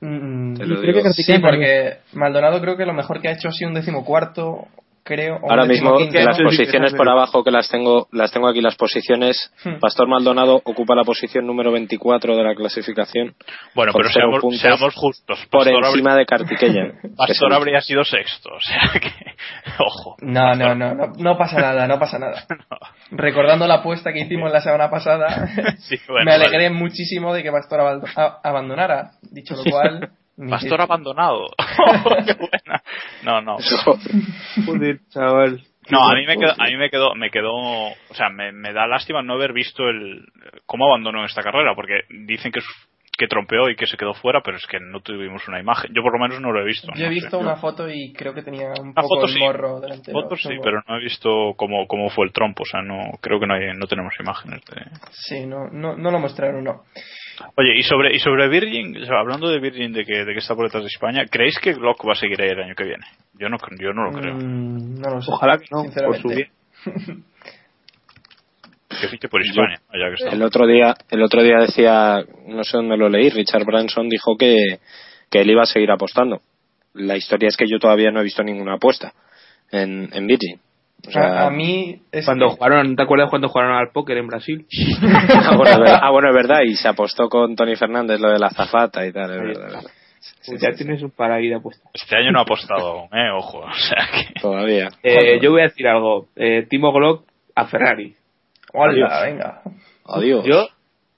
Mm, y lo creo digo. que Sí, porque Maldonado creo que lo mejor que ha hecho ha sido un decimocuarto, creo. Ahora mismo decimoquinto, las ¿no? posiciones por abajo que las tengo, las tengo aquí las posiciones. Hmm. Pastor Maldonado ocupa la posición número 24 de la clasificación. Bueno, pero seamos, justos. por encima habría, de que es Pastor habría sido sexto, o sea que. Ojo. No, no, no, no, no pasa nada, no pasa nada. Recordando la apuesta que hicimos la semana pasada, Sí, bueno, me alegré vale. muchísimo de que Pastor abandonara. Dicho lo cual, Pastor abandonado. Qué buena. No, no. Joder, chaval. No, a mí me quedó, a mí me quedó, me quedó, o sea, me, me da lástima no haber visto el cómo abandonó esta carrera, porque dicen que es- que trompeó y que se quedó fuera, pero es que no tuvimos una imagen. Yo por lo menos no lo he visto. Yo he no visto sé. una foto y creo que tenía un Una poco foto el sí. morro delantero. Fotos sí, pero no he visto cómo, cómo fue el trompo, o sea, no creo que no, hay, no tenemos imágenes de. Sí, no, no, no lo mostraron, no. Oye, y sobre y sobre Virgin, o sea, hablando de Virgin de que, de que está por detrás de España, ¿creéis que Glock va a seguir ahí el año que viene? Yo no, yo no lo creo. Mm, no lo sé. Ojalá que no, por su bien. Que fiche por España, ya que está. El otro día, el otro día decía, no sé dónde lo leí, Richard Branson dijo que, que él iba a seguir apostando. La historia es que yo todavía no he visto ninguna apuesta en, en Virgin. O sea, a, mí es Cuando que- jugaron, ¿te acuerdas cuando jugaron al póker en Brasil? ah, bueno, es verdad, ah, bueno, es verdad, y se apostó con Tony Fernández lo de la zafata y tal, es verdad, es verdad. Pues ya tienes un paraíso apuesta. Este año no ha apostado aún, eh, ojo. O sea que. Todavía. Eh, yo voy a decir algo. Eh, Timo Glock a Ferrari. Hola, venga. Adiós. Yo,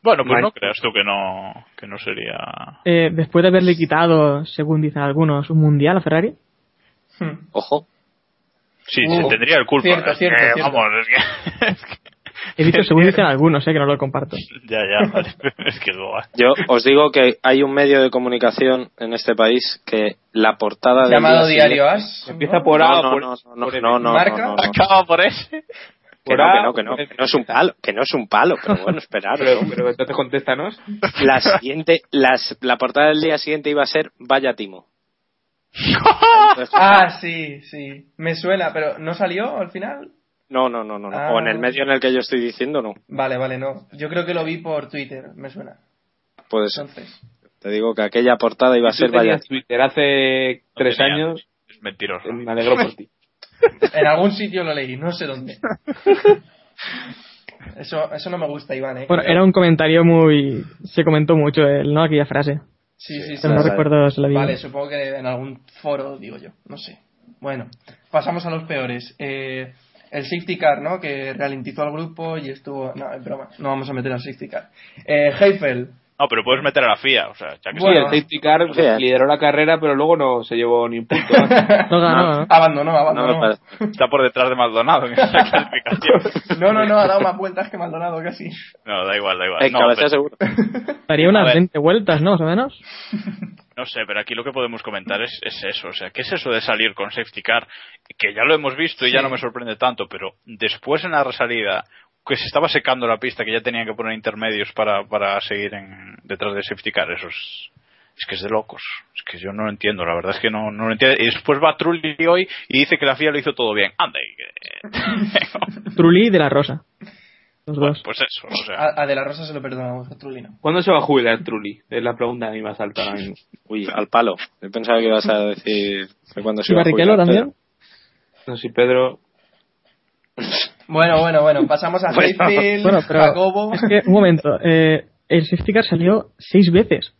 Bueno, pues no creas tú que no, que no sería. Eh, después de haberle quitado, según dicen algunos, un mundial a Ferrari. Hmm. Ojo. Sí, Uh, se tendría el culpa. cierto, Es cierto, que, cierto. Vamos, es que. es que- He dicho según dicen algunos, eh, que no lo comparto. ya, ya, vale. Es que es boba. Yo os digo que hay un medio de comunicación en este país que la portada del Llamado día Diario siguiente- As. empieza ¿no? por A No, no, no, no, por no, no, no, ¿Marca? no, no. Acaba por ese. Que no, que no, que no, que no es un palo, que no es un palo, pero bueno, esperaros. Pero, pero entonces contéstanos. La siguiente, las, la portada del día siguiente iba a ser Vaya Timo. Ah, sí, sí. Me suena, pero ¿no salió al final? No, no, no, no, no. Ah. O en el medio en el que yo estoy diciendo, no. Vale, vale, no. Yo creo que lo vi por Twitter, me suena. Puede ser. Entonces. Te digo que aquella portada iba a ser Vaya. Twitter hace tres tenía. años. Es mentiroso. Me alegro por ti. En algún sitio lo leí, no sé dónde. Eso, eso no me gusta, Iván, ¿eh? Bueno, era un comentario muy. Se comentó mucho, el, ¿no? Aquella frase. Sí, sí, sí. No vale. recuerdo la. Vale, supongo que en algún foro, digo yo, no sé. Bueno, pasamos a los peores. Eh, el safety car, ¿no? Que ralentizó al grupo y estuvo... No, es broma, no vamos a meter al safety car. Eh, Heifel, No, pero puedes meter a la FIA, o sea, ya que Sí, Bueno. el safety car Sí, eh. lideró la carrera, pero luego no se llevó ni un punto. No ganó, ¿no? abandonó, No abandonó. está por detrás de Maldonado en esa clasificación. No, no, no, ha dado más vueltas que Maldonado casi. No, da igual, da igual. En No, cabeza pero- seguro. Daría unas ver. 20 vueltas, ¿no? Más o menos. No sé, pero aquí lo que podemos comentar es, es eso. O sea, ¿qué es eso de salir con safety car? Que ya lo hemos visto y ya no me sorprende tanto, pero después en la resalida, que se estaba secando la pista, que ya tenían que poner intermedios para, para seguir en, detrás de safety car, eso es, es que es de locos. Es que yo no lo entiendo, la verdad es que no, no lo entiendo. Y después va Trulli hoy y dice que la FIA lo hizo todo bien. Anda, y Trulli y de la Rosa. Los Pues, dos. pues eso, o sea. A, a De La Rosa se lo perdonamos, a Trulino. ¿Cuándo se va a jubilar Trulli? Es la pregunta a mí más alta ahora mismo. Uy, al palo. Yo pensaba que ibas a decir que cuando se ¿Y iba a Barrichello jubilar, también? No si Pedro. Bueno, bueno, bueno, pasamos a Bueno, Heifel, Bueno, pero. Jacobo. Es que, un momento. Eh, el safety car salió seis veces.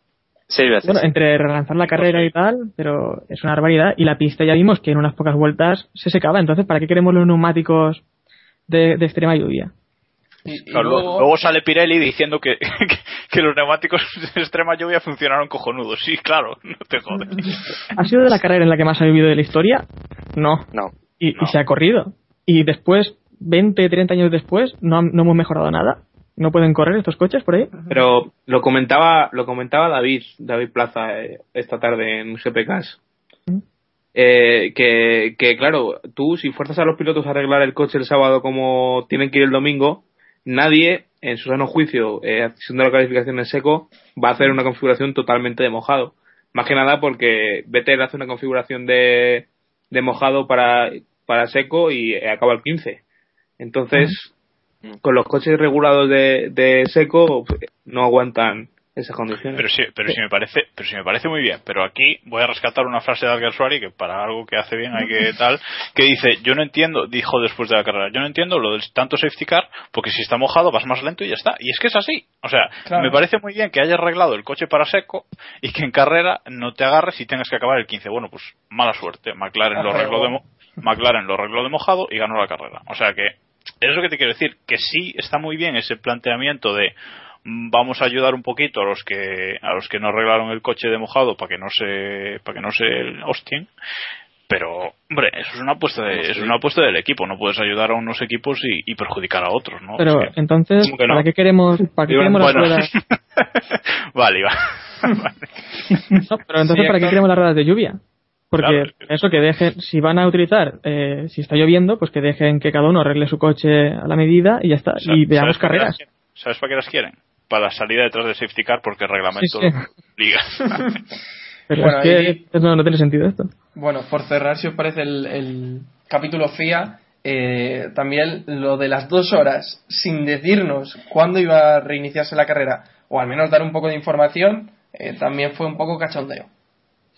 Seis veces. Bueno, entre relanzar la carrera y tal, pero es una barbaridad. Y la pista ya vimos que en unas pocas vueltas se secaba. Entonces, ¿para qué queremos los neumáticos de, de extrema lluvia? Y, y Claro, luego, luego, sale Pirelli diciendo que, que, que los neumáticos de extrema lluvia funcionaron cojonudos. Sí, claro, no te jodes. ¿Ha sido de la carrera en la que más ha vivido de la historia? No. No. Y, No. y se ha corrido. Y después, 20, 30 años después, no, no hemos mejorado nada. ¿No pueden correr estos coches por ahí? Pero lo comentaba, lo comentaba David, David Plaza, eh, esta tarde en GPKs. Eh, que, que claro, tú si fuerzas a los pilotos a arreglar el coche el sábado como tienen que ir el domingo, nadie, en su sano juicio, eh, haciendo la calificación en seco, va a hacer una configuración totalmente de mojado. Más que nada porque Vettel hace una configuración de, de mojado para, para seco y acaba el 15. Entonces, con los coches regulados de, de seco, no aguantan esas condiciones. Pero sí, pero sí me parece, pero sí me parece muy bien. Pero aquí voy a rescatar una frase de Alguersuari que para algo que hace bien hay que tal, que dice, yo no entiendo, dijo después de la carrera, yo no entiendo lo del tanto safety car, porque si está mojado vas más lento y ya está. Y es que es así. O sea, Claro. me parece muy bien que hayas arreglado el coche para seco y que en carrera no te agarres y tengas que acabar el 15. Bueno, pues mala suerte. McLaren lo arregló de, McLaren lo arregló de mojado y ganó la carrera. O sea que, es lo que te quiero decir, que sí está muy bien ese planteamiento de mm, vamos a ayudar un poquito a los que a los que no arreglaron el coche de mojado para que no se para que no se hostien pero hombre eso es una apuesta de, es una apuesta del equipo no puedes ayudar a unos equipos y, y perjudicar a otros no Pero Es que- entonces, ¿cómo que no? ¿para qué queremos, para qué Bueno, queremos las ruedas? vale va No, pero entonces, Sí, ¿para qué queremos las ruedas de lluvia? Porque Claro. eso que dejen, si van a utilizar, eh, si está lloviendo, pues que dejen que cada uno arregle su coche a la medida y ya está. Sa- Y veamos ¿sabes para qué las carreras. ¿sabes para qué las quieren? para la salida detrás del safety car porque el reglamento Sí, sí. liga Pero Bueno, es que y- no, no tiene sentido esto. Bueno, por cerrar, si os parece el, el capítulo FIA, eh, también lo de las dos horas sin decirnos cuándo iba a reiniciarse la carrera, o al menos dar un poco de información, eh, también fue un poco cachondeo.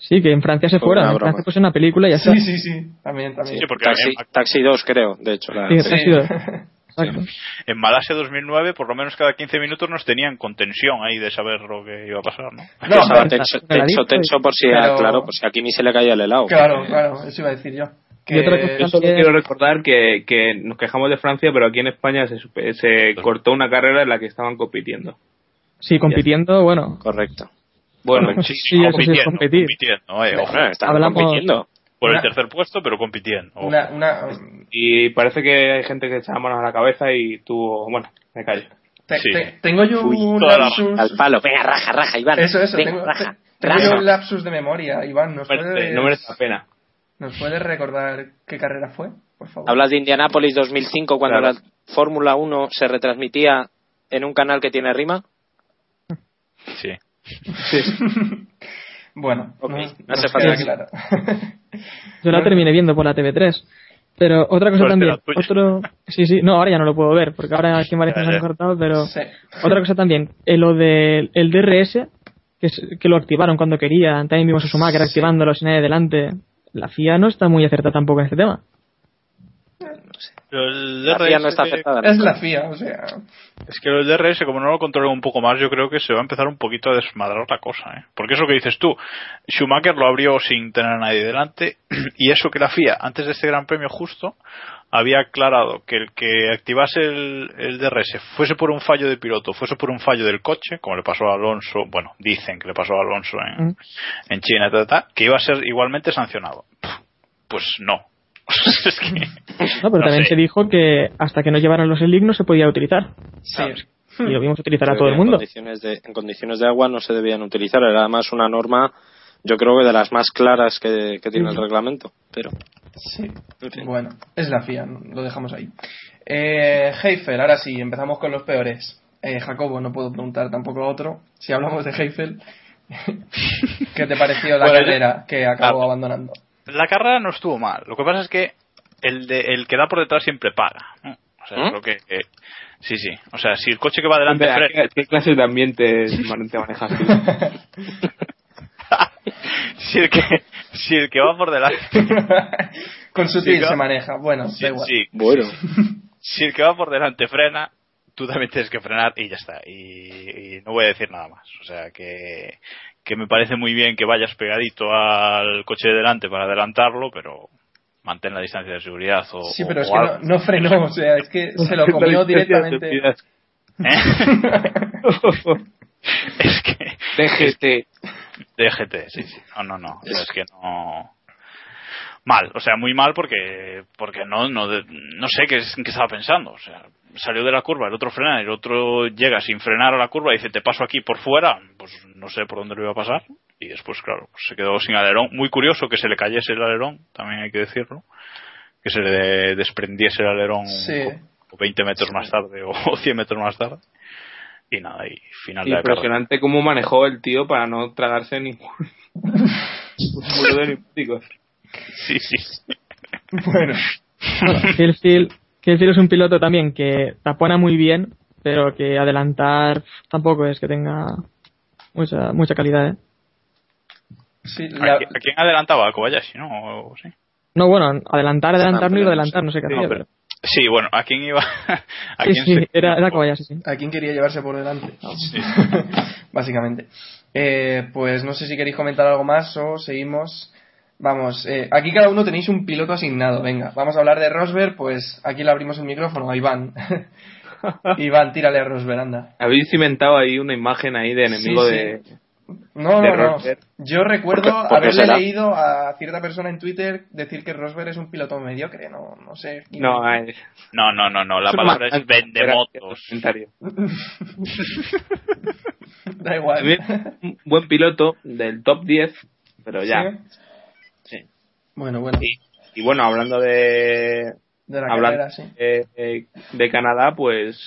Sí, que en Francia se Fue fueron. una En. Francia pues una película y ya está. Sí, sí, sí, también, también. Sí, porque Taxi, había- Taxi 2, creo, de hecho. la- Sí, sido- Exacto. en Malasia 2009 por lo menos cada 15 minutos nos tenían con tensión ahí de saber lo que iba a pasar ¿no? No, pero- tenso, pero- tenso, tenso por si, pero- claro, por si a Kimi se le caía el helado. claro, claro, eso iba a decir yo. Que- Y otra cosa Yo solo quiero recordar que, que nos quejamos de Francia, pero aquí en España se, se cortó una carrera en la que estaban compitiendo. Sí, compitiendo, bueno. Correcto. Bueno, Sí, eso sí es compitiendo, competir. compitiendo, eh, ojo, Bueno, estaban Hablamos- compitiendo. por el tercer puesto pero compitiendo ojo. una, una, y parece que hay gente que echa manos a la cabeza y tú, bueno, me callo. te- Sí. te- tengo yo Uy, un la- lapsus. Al palo. Venga, raja, raja, Iván. Eso, eso, Venga, tengo, raja. te- tengo un lapsus de memoria, Iván. ¿Nos Merece- puedes, no merece la pena. ¿Nos puedes recordar qué carrera fue? Por favor. Hablas de Indianápolis 2005 cuando Claro. la Fórmula 1 se retransmitía en un canal que tiene rima. sí Bueno, Ok, no, hace falta. claro. Yo la terminé viendo por la TV3. Pero otra cosa Suerte también, otro, sí, sí, no, ahora ya no lo puedo ver, porque ahora aquí en Valencia se han cortado, pero Sí. otra cosa también, eh, lo del el DRS, que, es- que lo activaron cuando querían, también vimos a Schumacher activándolo sin nadie delante. La FIA no está muy acertada tampoco en este tema. Pero el La FIA no DRS está afectada. Es la FIA, o sea. Es que el DRS, como no lo controlen un poco más, yo creo que se va a empezar un poquito a desmadrar la cosa, ¿eh? Porque eso que dices tú, Schumacher lo abrió sin tener a nadie delante, y eso que la FIA, antes de este Gran Premio justo, había aclarado que el que activase el, el DRS fuese por un fallo de piloto, fuese por un fallo del coche, como le pasó a Alonso, bueno, dicen que le pasó a Alonso en, Mm. en China, ta, ta, ta, que iba a ser igualmente sancionado. Pues no. es que, No, pero No también sé. se dijo que hasta que no llevaran los SLIC no se podía utilizar. Sí. Y lo vimos utilizar a todo el en mundo. condiciones de- en condiciones de agua no se debían utilizar. Era además una norma, yo creo que de las más claras que, que tiene el reglamento. Pero, Sí. en. Bueno, es la FIA, lo dejamos ahí. Eh, Heifel, ahora sí, empezamos con los peores. Eh, Jacobo, no puedo preguntar tampoco a otro. Si hablamos de Heifel, ¿qué te pareció la Bueno, yo- carrera que acabó Ah. abandonando? La carrera no estuvo mal. Lo que pasa es que el, de, el que da por detrás siempre paga. ¿no? O sea, ¿Mm? lo que, que- sí, sí. O sea, si el coche que va delante ¿Qué, frena, qué clases de ambientes man- te manejas tú? si el que, si el que va por delante, Con sutil Sí, se maneja. Bueno, sí, da igual. sí. Bueno, si el que va por delante frena, tú también tienes que frenar y ya está. Y, y no voy a decir nada más. O sea, que, que me parece muy bien que vayas pegadito al coche de delante para adelantarlo, pero mantén la distancia de seguridad o. Sí, o- pero es o que algo. no, no frenó, o sea, es que se lo comió directamente. ¿Eh? es que. DGT. DGT, sí, sí. No, no, no. Es que no. Mal, o sea, muy mal porque porque no no, no sé qué, qué estaba pensando. O sea, salió de la curva, el otro frena, el otro llega sin frenar a la curva y dice, te paso aquí por fuera. Pues no sé por dónde lo iba a pasar. Y después, claro, pues se quedó sin alerón. Muy curioso que se le cayese el alerón, también hay que decirlo. Que se le desprendiese el alerón Sí. como 20 metros más tarde o 100 metros más tarde. Y nada, y final de la carrera. Impresionante cómo manejó el tío para no tragarse ningún. de neumáticos. Sí, sí. Bueno, Bueno, es un piloto también que tapona muy bien, pero que adelantar tampoco es que tenga mucha mucha calidad, ¿eh? sí, ¿A, la- qui- a quién adelantaba? ¿A Kobayashi, no? O- sí. No, bueno, adelantar, adelantar, no iba a adelantar, no sé qué No, hacía. pero- pero- Sí, bueno, ¿a quién iba? ¿A Sí, quién sí, se- era, era Kobayashi, sí. ¿a quién quería llevarse por delante? Sí. Básicamente. Eh, pues no sé si queréis comentar algo más o seguimos. Vamos, eh, aquí cada uno tenéis un piloto asignado. Venga, vamos a hablar de Rosberg. Pues aquí le abrimos el micrófono a Iván. Iván, tírale a Rosberg, anda. Habéis cimentado ahí una imagen ahí de enemigo Sí, sí. de. No, de no, no. Yo recuerdo ¿Por qué- por qué haberle será? leído a cierta persona en Twitter decir que Rosberg es un piloto mediocre. No, no sé. No, eh, No, no, no, no, la palabra es vendemotos. Da igual. Buen piloto del top 10, pero ya. ¿Sí? Bueno, bueno. Y, y bueno, hablando de, De la hablando carrera, sí. de, de- Canadá, pues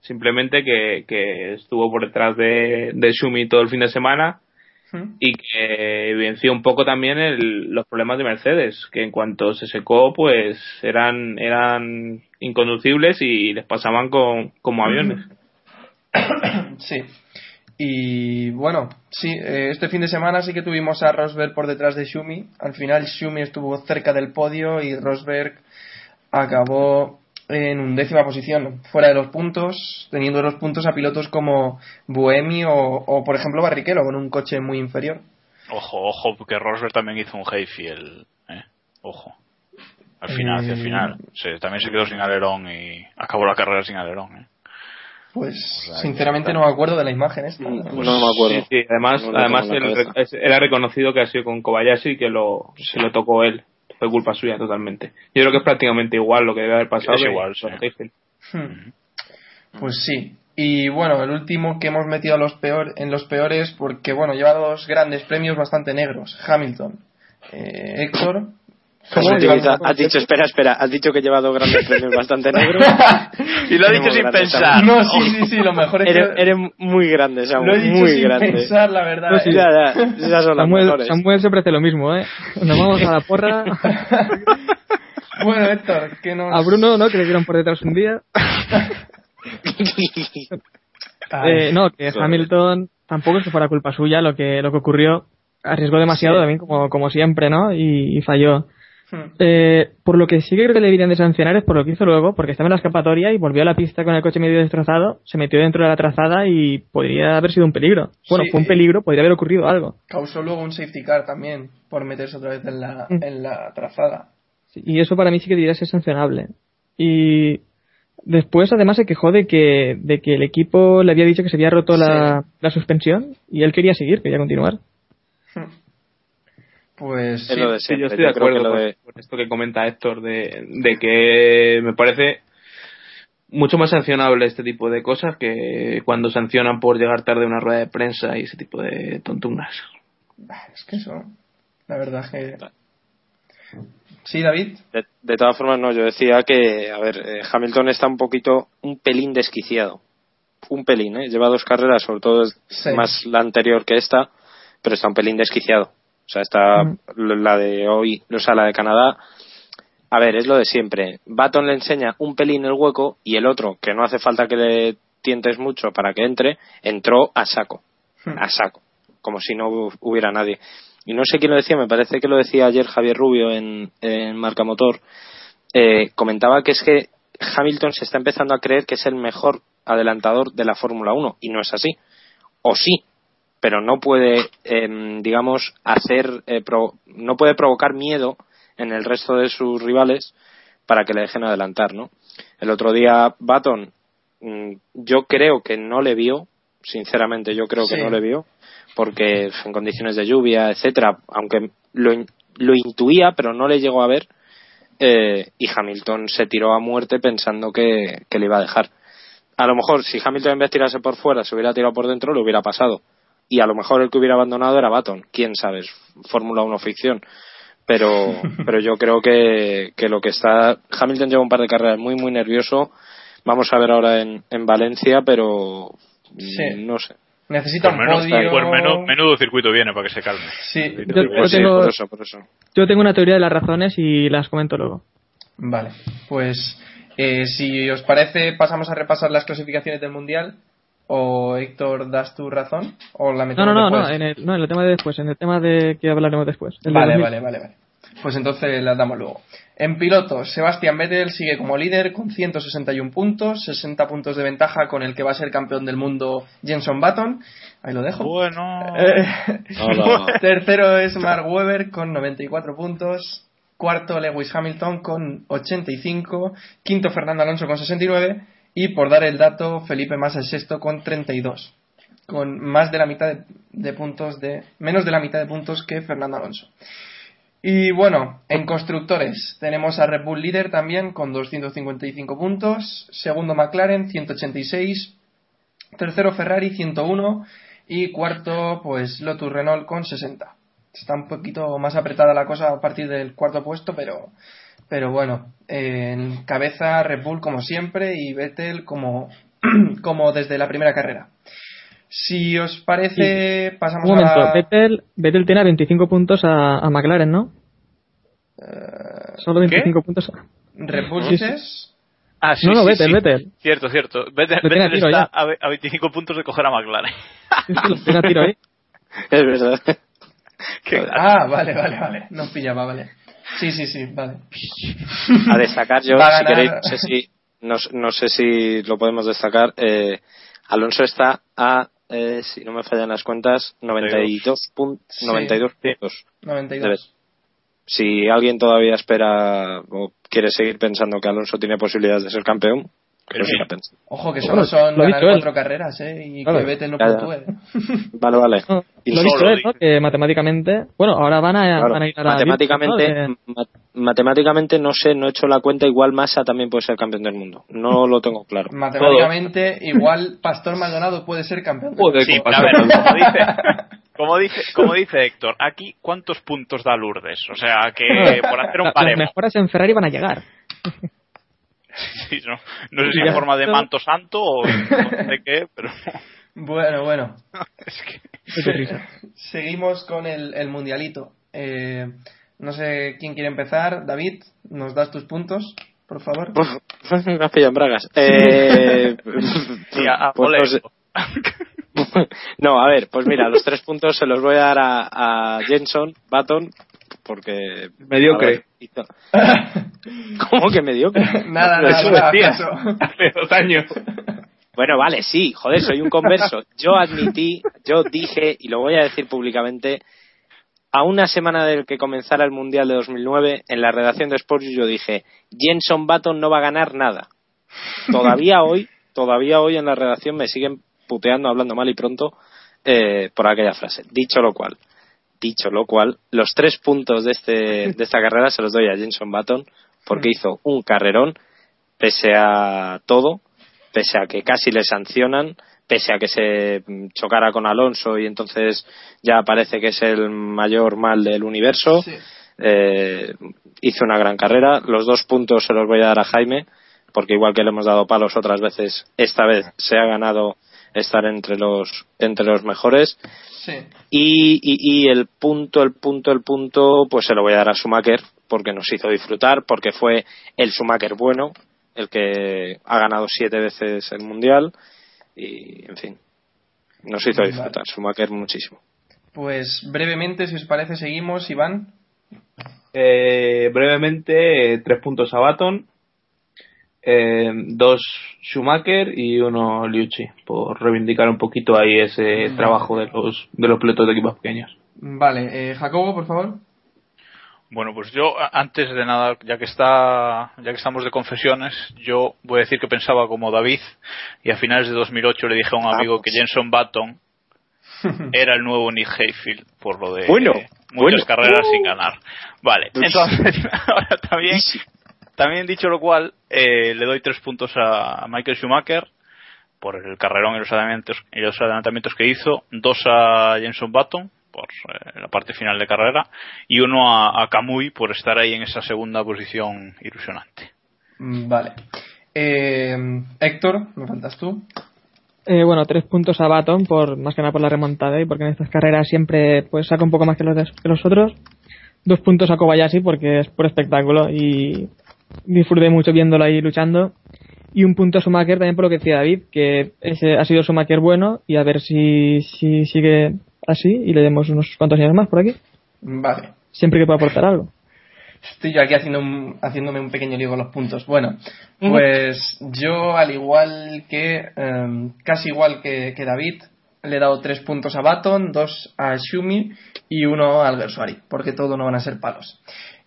simplemente que, que estuvo por detrás de, de Shumi todo el fin de semana ¿Mm? y que evidenció un poco también el- los problemas de Mercedes, que en cuanto se secó, pues eran eran inconducibles y les pasaban con, como aviones. Sí. Y bueno, sí, eh, este fin de semana sí que tuvimos a Rosberg por detrás de Schumi. Al final Schumi estuvo cerca del podio y Rosberg acabó en undécima posición, fuera de los puntos, teniendo los puntos a pilotos como Buemi o, o, por ejemplo Barrichello con un coche muy inferior. Ojo, ojo, porque Rosberg también hizo un Hayfield. ¿eh? Ojo. Al final, hacia el Eh, final. Se- también se quedó sin alerón y acabó la carrera sin alerón. ¿eh? Pues sea, sinceramente no me acuerdo de la imagen esta. No me acuerdo. sí, además, No además él, ha reconocido que ha sido con Kobayashi y que lo, se lo tocó él. Fue culpa suya totalmente. Yo creo que es prácticamente igual lo que debe haber pasado. Es igual, sí. Hmm. Pues sí. Y bueno, el último que hemos metido a los peor, en los peores, porque bueno, lleva dos grandes premios bastante negros. Hamilton. Eh, Héctor. ¿Cómo Has dicho, has dicho, espera, espera, has dicho que he llevado grandes premios bastante negros. Y lo ha dicho sin pensar. No, sí, sí, sí, lo mejor es que Eres, eres muy grande, Samu, lo he dicho muy sin grande. pensar, la verdad. No, sí. Eh, Ya, ya, esas son las Samuel, mejores. Samuel siempre hace lo mismo, ¿eh? Nos vamos a la porra. Bueno, Héctor, que nos... A Bruno, ¿no? Que le dieron por detrás un día. Eh, no, que. Hamilton tampoco es que fuera culpa suya lo que, lo que ocurrió. Arriesgó demasiado Sí. también, como, como siempre, ¿no? Y, y falló. Hmm. Eh, por lo que sí que creo que le deberían de sancionar es por lo que hizo luego, porque estaba en la escapatoria y volvió a la pista con el coche medio destrozado, se metió dentro de la trazada y podría haber sido un peligro. Bueno, Sí. fue un peligro, podría haber ocurrido algo. Causó luego un safety car también, por meterse otra vez en la, Mm. en la trazada. Sí, Y eso para mí sí que debería ser sancionable. Y después además se quejó de que, de que el equipo le había dicho que se había roto la, la suspensión y él quería seguir, quería continuar. Pues Es sí. lo de Sí, siempre. yo estoy de acuerdo con, de- esto que comenta Héctor de, de que me parece mucho más sancionable este tipo de cosas que cuando sancionan por llegar tarde a una rueda de prensa y ese tipo de tontunas. Es que eso, la verdad que... Sí, David. De, de todas formas, no, yo decía que, a ver, eh, Hamilton está un poquito, un pelín desquiciado. Un pelín, ¿eh? Lleva dos carreras, sobre todo es Sí. más la anterior que esta, pero está un pelín desquiciado. O sea, está Mm. la de hoy, o sea, la de Canadá. A ver, es lo de siempre. Baton le enseña un pelín el hueco y el otro, que no hace falta que le tientes mucho para que entre, entró a saco. Hmm. A saco. Como si no hu- hubiera nadie. Y no sé quién lo decía, me parece que lo decía ayer Javier Rubio en, en Marca Motor. Eh, comentaba que es que Hamilton se está empezando a creer que es el mejor adelantador de la Fórmula 1 y no es así. O sí, pero no puede, em, digamos, hacer, eh, pro- no puede provocar miedo en el resto de sus rivales para que le dejen adelantar, ¿no? El otro día Baton, mm, yo creo que no le vio, sinceramente yo creo que no le vio, porque en condiciones de lluvia, etcétera, aunque lo, lo intuía, pero no le llegó a ver, eh, y Hamilton se tiró a muerte pensando que, que le iba a dejar. A lo mejor si Hamilton en vez de tirarse por fuera se hubiera tirado por dentro, le hubiera pasado. Y a lo mejor el que hubiera abandonado era Baton, quién sabe, Fórmula 1 ficción. Pero, pero yo creo que, que lo que está. Hamilton lleva un par de carreras muy, muy nervioso. Vamos a ver ahora en, en Valencia, pero. Sí. No sé. Necesita un menudo, podio. pues menu- menudo circuito viene para que se calme. Sí, Yo- yo sí, tengo- por eso, por eso. Yo tengo una teoría de las razones y las comento luego. Vale, pues eh, si os parece pasamos a repasar las clasificaciones del Mundial o Héctor das tu razón o la No, metemos no, no, no, después? en el, no, en el tema de después, en el tema de que hablaremos después. de Vale, 2000. vale, vale, vale. Pues entonces las damos luego. En pilotos, Sebastián Vettel sigue como líder con 161 puntos, 60 puntos de ventaja con el que va a ser campeón del mundo Jenson Button. Ahí lo dejo. Bueno. Eh. Tercero es Mark Webber con 94 puntos. Cuarto Lewis Hamilton con 85. Quinto Fernando Alonso con 69. Y por dar el dato, Felipe Massa es sexto con 32. Con más de la mitad de, puntos de. menos de la mitad de puntos que Fernando Alonso. Y bueno, en constructores tenemos a Red Bull líder también con 255 puntos. Segundo McLaren 186. Tercero Ferrari 101 y cuarto pues Lotus Renault con 60. Está un poquito más apretada la cosa a partir del cuarto puesto, pero pero bueno, eh, en cabeza Red Bull como siempre y Vettel como como desde la primera carrera. Si os parece, pasamos Un momento, a la... Vettel, Vettel tiene a 25 puntos a, a McLaren, ¿no? Eh, Solo 25 puntos. a- Red Bull Sí, sí. Ah, sí, no, no, sí, Vettel, sí. Vettel. Cierto, cierto. Vettel, está ya. a, ve- a 25 puntos de coger a McLaren. Sí, sí, lo tiene a tiro ahí. Es verdad. Qué. Ah, vale, vale, vale. No pillaba, vale. Sí, sí, sí, vale. A destacar yo, si queréis, no sé si, no, no sé si lo podemos destacar. Eh, Alonso está a, eh, si no me fallan las cuentas, 92, pun- Sí. 92 puntos. 92. Si alguien todavía espera o quiere seguir pensando que Alonso tiene posibilidades de ser campeón, lo Sí. Ojo que solo son ganar dicho él. cuatro carreras, ¿eh? Y Claro. que Vettel no puntúe. Vale, vale. No, Y lo ha solo él, ¿no? Que matemáticamente. Bueno, ahora van a, Claro, van a ir a la. matemáticamente, ¿no? ma- matemáticamente no sé, no he hecho la cuenta, igual Massa también puede ser campeón del mundo. No lo tengo claro. Matemáticamente, igual Pastor Maldonado puede ser campeón. Joder, Sí, a ver, Pastor. como dice, como dice, como dice Héctor, aquí cuántos puntos da Lourdes, o sea que por hacer un Las paremo, mejoras en Ferrari van a llegar. Sí, no, no sé si en forma de manto santo o no sé qué, pero Bueno, bueno. es que. Seguimos con el, el mundialito. Eh, no sé quién quiere empezar. David, ¿nos das tus puntos, por favor? Me has pillado en bragas. Eh, sí, a, a pues no sé. Polero. No, a ver, pues mira, los tres puntos se los voy a dar a, a Jenson, Baton, porque... Mediocre. ver, ¿Cómo que mediocre? nada, nada, Eso nada, decía. paso. Hace dos años. Bueno, vale, sí, joder, soy un converso. Yo admití, yo dije, y lo voy a decir públicamente, a una semana del que comenzara el Mundial de 2009, en la redacción de Sports yo dije, Jenson Button no va a ganar nada. Todavía hoy, todavía hoy en la redacción me siguen puteando, hablando mal y pronto, eh, por aquella frase. Dicho lo cual, dicho lo cual, los tres puntos de, este, de esta carrera se los doy a Jenson Button, porque hizo un carrerón, pese a todo, pese a que casi le sancionan, pese a que se mm, chocara con Alonso y entonces ya parece que es el mayor mal del universo. Sí. Eh, hizo una gran carrera. Los dos puntos se los voy a dar a Jaime, porque igual que le hemos dado palos otras veces, esta vez se ha ganado estar entre los, entre los mejores. Sí. Y, y, y el punto, el punto, el punto, pues se lo voy a dar a Schumacher, porque nos hizo disfrutar, porque fue el Schumacher bueno, el que ha ganado siete veces el Mundial, y en fin, nos hizo Vale. disfrutar, Schumacher muchísimo. Pues brevemente, si os parece, seguimos, Iván. Eh, brevemente, eh, tres puntos a Baton, eh, dos Schumacher y uno Liucci, por reivindicar un poquito ahí ese trabajo de los, de los pilotos de equipos pequeños. Vale, eh, Jacobo, por favor. Bueno, pues yo antes de nada, ya que está, ya que estamos de confesiones, yo voy a decir que pensaba como David y a finales de 2008 le dije a un amigo que Jenson Button era el nuevo Nick Hayfield por lo de Bueno, muchas bueno. carreras Uh. sin ganar. Vale, entonces ahora también también dicho lo cual, eh, le doy tres puntos a Michael Schumacher por el carrerón y los adelantamientos, y los adelantamientos que hizo, dos a Jenson Button por eh, la parte final de carrera y uno a, a Kamui por estar ahí en esa segunda posición ilusionante. Mm, Vale. Eh, Héctor, me faltas tú. Eh, bueno, tres puntos a Baton, por, más que nada por la remontada y porque en estas carreras siempre pues saca un poco más que los, de- que los otros. Dos puntos a Kobayashi porque es por espectáculo y disfruté mucho viéndolo ahí luchando. Y un punto a Schumacher también por lo que decía David, que ese ha sido Schumacher bueno y a ver si, si sigue así y le demos unos cuantos años más por aquí. Vale. Siempre que pueda aportar algo. Estoy yo aquí haciendo un- haciéndome un pequeño lío con los puntos. Bueno, pues yo, al igual que, em, casi igual que, que David, le he dado tres puntos a Baton, dos a Shumi y uno al Gersuari, porque todo no van a ser palos.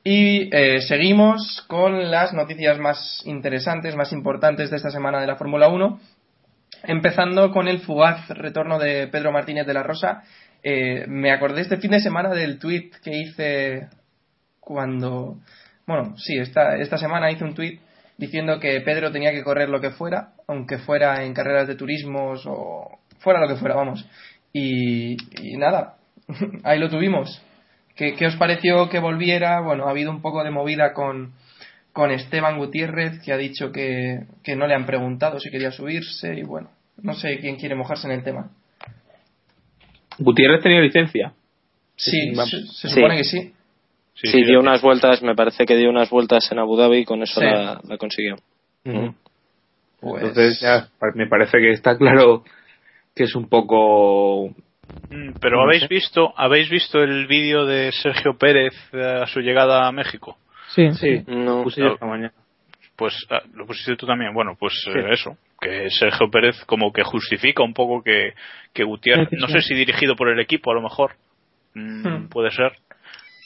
Y eh, seguimos con las noticias más interesantes, más importantes de esta semana de la Fórmula 1. Empezando con el fugaz retorno de Pedro Martínez de la Rosa. Eh, me acordé este fin de semana del tweet que hice cuando. Bueno, sí, esta, esta semana hice un tweet diciendo que Pedro tenía que correr lo que fuera, aunque fuera en carreras de turismos o fuera lo que fuera, vamos. Y, y nada, ahí lo tuvimos. ¿Qué, ¿Qué os pareció que volviera? Bueno, ha habido un poco de movida con, con Esteban Gutiérrez, que ha dicho que, que no le han preguntado si quería subirse, y bueno, no sé quién quiere mojarse en el tema. Gutiérrez tenía licencia. Sí, se, se Sí. supone que sí. Sí, dio unas vueltas, me parece que dio unas vueltas en Abu Dhabi y con eso Sí. la, la consiguió. Ujú. Pues- Entonces ya me parece que está claro que es un poco Mm, Pero No habéis sé. visto, habéis visto el vídeo de Sergio Pérez eh, a su llegada a México. Sí. sí No, puse no. esta mañana Pues ah, lo pusiste tú también. Bueno, pues Sí. eh, eso, que Sergio Pérez como que justifica un poco que, que Gutiérrez, no sé si dirigido por el equipo a lo mejor, mm, Hmm. puede ser,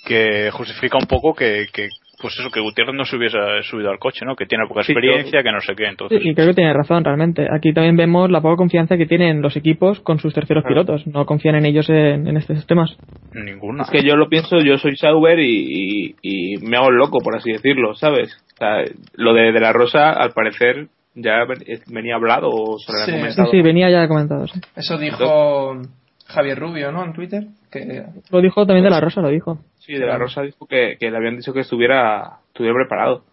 que justifica un poco que, que pues eso, que Gutiérrez no se hubiese subido al coche, ¿no? Que tiene poca Sí, experiencia, que no sé qué, Sí, entonces. y creo que tiene razón, realmente. Aquí también vemos la poca confianza que tienen los equipos con sus terceros pilotos. No confían en ellos en, en estos temas. Ninguna. es que yo lo pienso yo soy Sauber y, y, y me hago el loco por así decirlo sabes o sea, lo de, de la Rosa al parecer ya ven- venía hablado o se lo Sí. había Sí, comentado sí, venía ya comentado. sí. Eso dijo Javier Rubio, ¿no? En Twitter. Que Lo dijo también de la Rosa, lo dijo. Sí, de la Rosa dijo que, que le habían dicho que estuviera, estuviera preparado.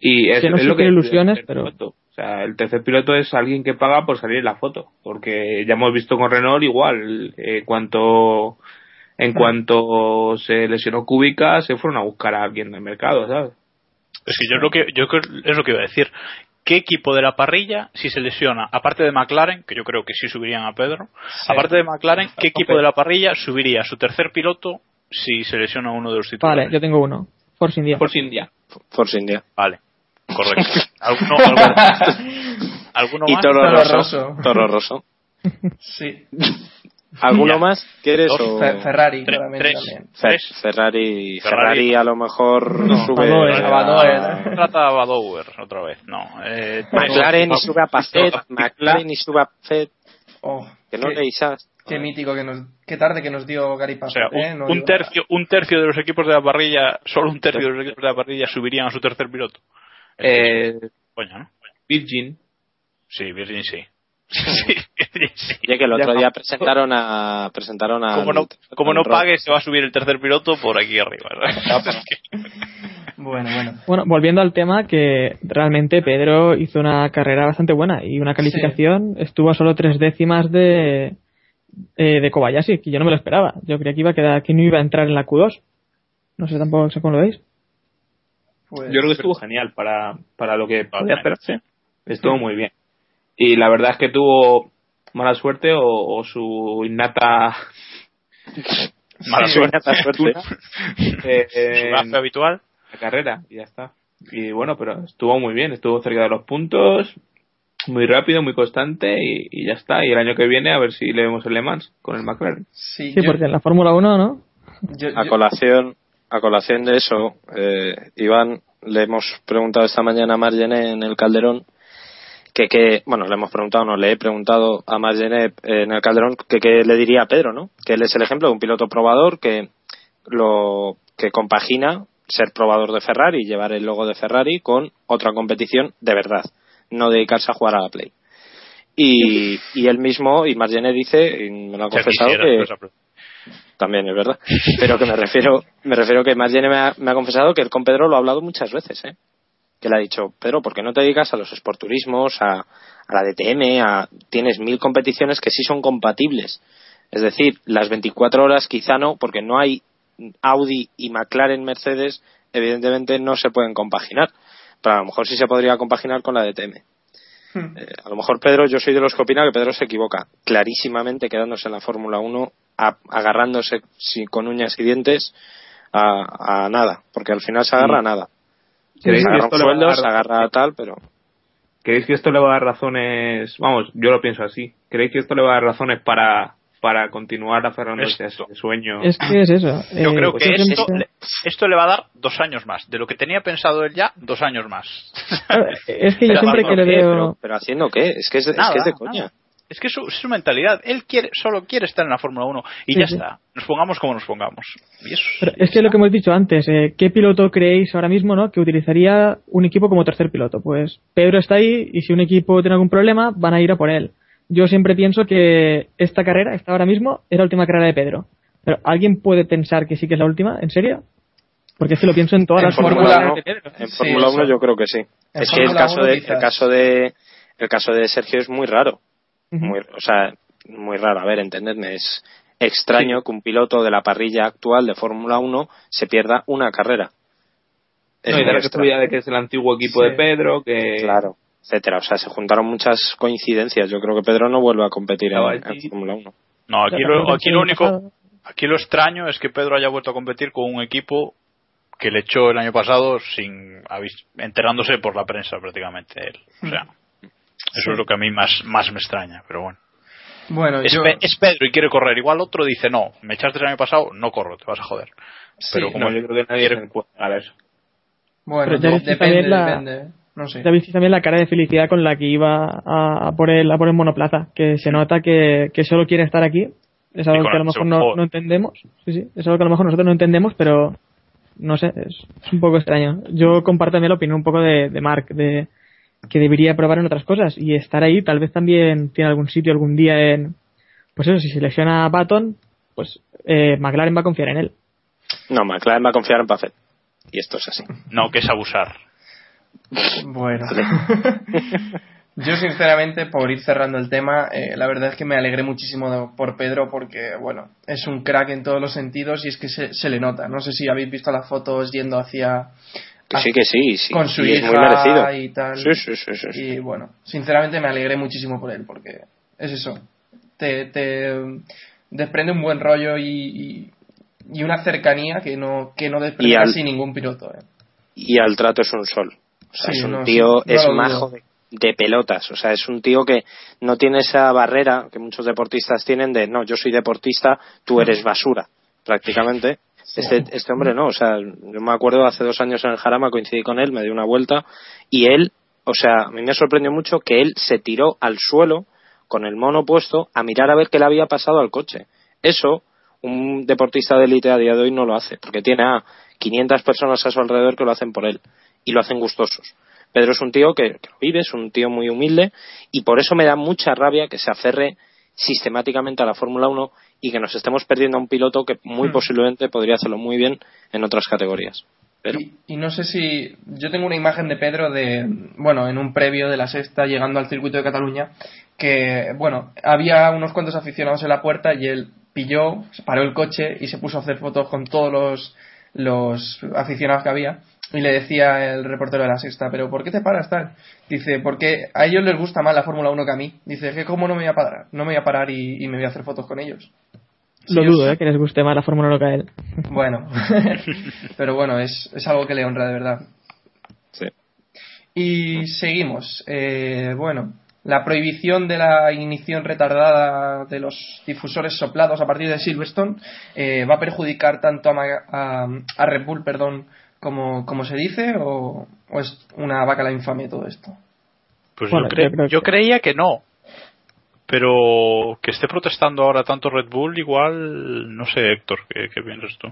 Y es, Que no es lo que ilusiones, el pero- piloto. O sea, el tercer piloto es alguien que paga por salir en la foto. Porque ya hemos visto con Renault igual. eh, cuanto, en cuanto se lesionó Kubica, se fueron a buscar a alguien del mercado, ¿sabes? Es que yo lo que yo creo- es lo que iba a decir. ¿Qué equipo de la parrilla, si se lesiona, aparte de McLaren, que yo creo que sí subirían a Pedro, aparte de McLaren, qué equipo de la parrilla subiría a su tercer piloto si se lesiona uno de los titulares? Vale, yo tengo uno. Force India. Force India. Force India. Vale, correcto. ¿Alguno, alguno, alguno Y más? Toro. Rosso. Toro Rosso. sí. ¿Alguno más quieres? O- Fe- Ferrari, Tres- claramente tres. también. Fe- Tres. Ferrari, Ferrari. Ferrari a lo mejor No, sube Badoer. a- Badoer. Trata a Badower otra vez, no. Eh, McLaren y sube a Pacet, McLaren y sube a Pacet, Oh, que no qué, le isas. qué mítico que nos. Qué tarde que nos dio Gary o Pace, sea, ¿eh? un, No un tercio, un tercio de los equipos de la parrilla, solo un tercio de los equipos de la parrilla subirían a su tercer piloto. Eh, Coña, ¿no? Virgin. Sí, Virgin sí. Sí, sí. Oye, que el Ya otro día está. presentaron a presentaron a Como no, como no pague, se va a subir el tercer piloto por aquí arriba. ¿sabes? nada. Bueno, bueno. Bueno, volviendo al tema, que realmente Pedro hizo una carrera bastante buena y una calificación estuvo a solo tres décimas de, eh, de Kobayashi, que yo no me lo esperaba. Yo creía que iba a quedar, que no iba a entrar en la Q2. No sé tampoco sé cómo lo veis. Pues, Yo creo que estuvo genial para, para lo que podía hacer. Estuvo muy bien. Y la verdad es que tuvo mala suerte o, o su innata Mala Sí, suerte. Innata suerte. eh, Su habitual. la carrera y ya está. Y bueno, pero estuvo muy bien, estuvo cerca de los puntos, muy rápido, muy constante y, y ya está. Y el año que viene a ver si le vemos el Le Mans con el McLaren. Sí, Sí, yo, porque en la Fórmula 1, ¿no? yo- A colación, a colación de eso, eh, Iván, le hemos preguntado esta mañana a Margené en el Calderón que, que, bueno, le hemos preguntado, no, le he preguntado a Margené en el Calderón que qué le diría a Pedro, ¿no? Que él es el ejemplo de un piloto probador que lo que compagina ser probador de Ferrari, llevar el logo de Ferrari con otra competición de verdad, no dedicarse a jugar a la Play. Y, y él mismo, y Margené dice, y me lo ha confesado, que, también es verdad pero que me refiero me refiero que Margene me ha, me ha confesado que él con Pedro lo ha hablado muchas veces ¿eh? Que le ha dicho Pedro ¿por qué no te dedicas a los esporturismos a, a la DTM a, tienes mil competiciones que sí son compatibles es decir las 24 horas quizá no porque no hay Audi y McLaren Mercedes evidentemente no se pueden compaginar pero a lo mejor sí se podría compaginar con la DTM Hmm. eh, a lo mejor Pedro, yo soy de los que opina que Pedro se equivoca clarísimamente quedándose en la Fórmula 1, a- agarrándose si- con uñas y dientes a, a nada, porque al final se agarra a nada. ¿Creéis Se que esto le va a dar- agarra a tal, pero ¿Creéis que esto le va a dar razones? Vamos, yo lo pienso así. ¿Creéis que esto le va a dar razones para, para continuar aferrándose a Esto. ese sueño? Es que es eso. Yo eh, creo que yo esto, siempre- le- esto le va a dar dos años más. De lo que tenía pensado él ya, dos años más. Es que yo Pero siempre que le veo... pero, pero haciendo qué? Es que es, es que es de coña. nada. Es que es su, su mentalidad. Él quiere, solo quiere estar en la Fórmula 1 y Sí, ya sí. está. Nos pongamos como nos pongamos. Y eso, Pero es que lo que hemos dicho antes, eh, ¿qué piloto creéis ahora mismo no que utilizaría un equipo como tercer piloto? Pues Pedro está ahí y si un equipo tiene algún problema van a ir a por él. Yo siempre pienso que esta carrera, esta ahora mismo, es la última carrera de Pedro. Pero ¿alguien puede pensar que sí que es la última? ¿En serio? Porque es que lo pienso en todas En las Fórmula carreras uno, de Pedro. En Fórmula eso. 1 yo creo que sí. En es que el caso, 1 de, el caso de el caso de Sergio es muy raro. Muy, o sea, muy raro. A ver, entendedme, es extraño que un piloto de la parrilla actual de Fórmula 1 se pierda una carrera. Es No, y muy da la de que es el antiguo equipo Sí. de Pedro, que... Claro, etcétera. O sea, se juntaron muchas coincidencias. Yo creo que Pedro no vuelve a competir en, Claro, en aquí- Fórmula 1. No, aquí lo, aquí lo único, aquí lo extraño es que Pedro haya vuelto a competir con un equipo que le echó el año pasado sin enterándose por la prensa prácticamente él. O sea, eso es lo que a mí más, más me extraña, pero bueno. Bueno, Es, yo... Pe- es Pedro y quiere correr. Igual otro dice, no, me echaste el año pasado, no corro, te vas a joder. sí, pero como No, yo creo que nadie a eso. bueno, Pero ya de- viste depende, también la- depende. No sé. También la cara de felicidad con la que iba a, a por el, a por el monoplaza, que se nota que, que solo quiere estar aquí. Es algo que a lo mejor no, no entendemos. Sí, sí, es algo que a lo mejor nosotros no entendemos, pero no sé, es, es un poco extraño. Yo comparto también la opinión un poco de, de Mark, de que debería probar en otras cosas y estar ahí tal vez también tiene algún sitio algún día en pues eso si se lesiona a Baton pues eh, McLaren va a confiar en él No, McLaren va a confiar en Buffett. Y esto es así. No, que es abusar. Bueno. Yo, sinceramente, por ir cerrando el tema, eh, la verdad es que me alegré muchísimo de- por Pedro porque, bueno, es un crack en todos los sentidos y es que se, se le nota. No sé si habéis visto las fotos yendo hacia. Que sí, que sí, sí. Con su y es hija muy merecido. y tal. Sí, sí, sí, sí, sí. Y bueno, sinceramente me alegré muchísimo por él porque es eso. Te, te desprende un buen rollo y, y, y una cercanía que no, que no desprende al- casi ningún piloto. eh. y al trato es un sol. O sea, Sí, es un no, tío, sí, no es majo de, de pelotas. O sea, es un tío que no tiene esa barrera que muchos deportistas tienen de, no, yo soy deportista, tú eres basura, prácticamente. Este, este hombre no, o sea, yo me acuerdo hace dos años en el Jarama, coincidí con él, me dio una vuelta y él, o sea, a mí me sorprendió mucho que él se tiró al suelo con el mono puesto a mirar a ver qué le había pasado al coche. Eso, un deportista de élite a día de hoy no lo hace, porque tiene a 500 personas a su alrededor que lo hacen por él y lo hacen gustosos. Pedro es un tío que, que lo vive, es un tío muy humilde y por eso me da mucha rabia que se aferre sistemáticamente a la Fórmula 1 y que nos estemos perdiendo a un piloto que muy Hmm. posiblemente podría hacerlo muy bien en otras categorías. Pero Y, y no sé si. Yo tengo una imagen de Pedro de. Bueno, en un previo de la sexta, llegando al circuito de Cataluña, que, bueno, había unos cuantos aficionados en la puerta y él pilló, paró el coche y se puso a hacer fotos con todos los, los aficionados que había. Y le decía el reportero de la sexta, ¿pero por qué te paras tal? Dice, porque a ellos les gusta más la Fórmula 1 que a mí. Dice, que cómo no me voy a parar, no me voy a parar y, y me voy a hacer fotos con ellos. lo dudo eh, que les guste más la Fórmula 1 que a él Bueno, pero bueno, es, es algo que le honra de verdad. sí. Y seguimos. Eh, bueno, la prohibición de la ignición retardada de los difusores soplados a partir de Silverstone eh, va a perjudicar tanto a, Ma- a- a Red Bull perdón, como, como se dice o, o es una vaca la infame todo esto? Pues Bueno, yo, cre- yo creo yo que- creía que no. Pero que esté protestando ahora tanto Red Bull, igual, no sé, Héctor, ¿qué, qué piensas tú?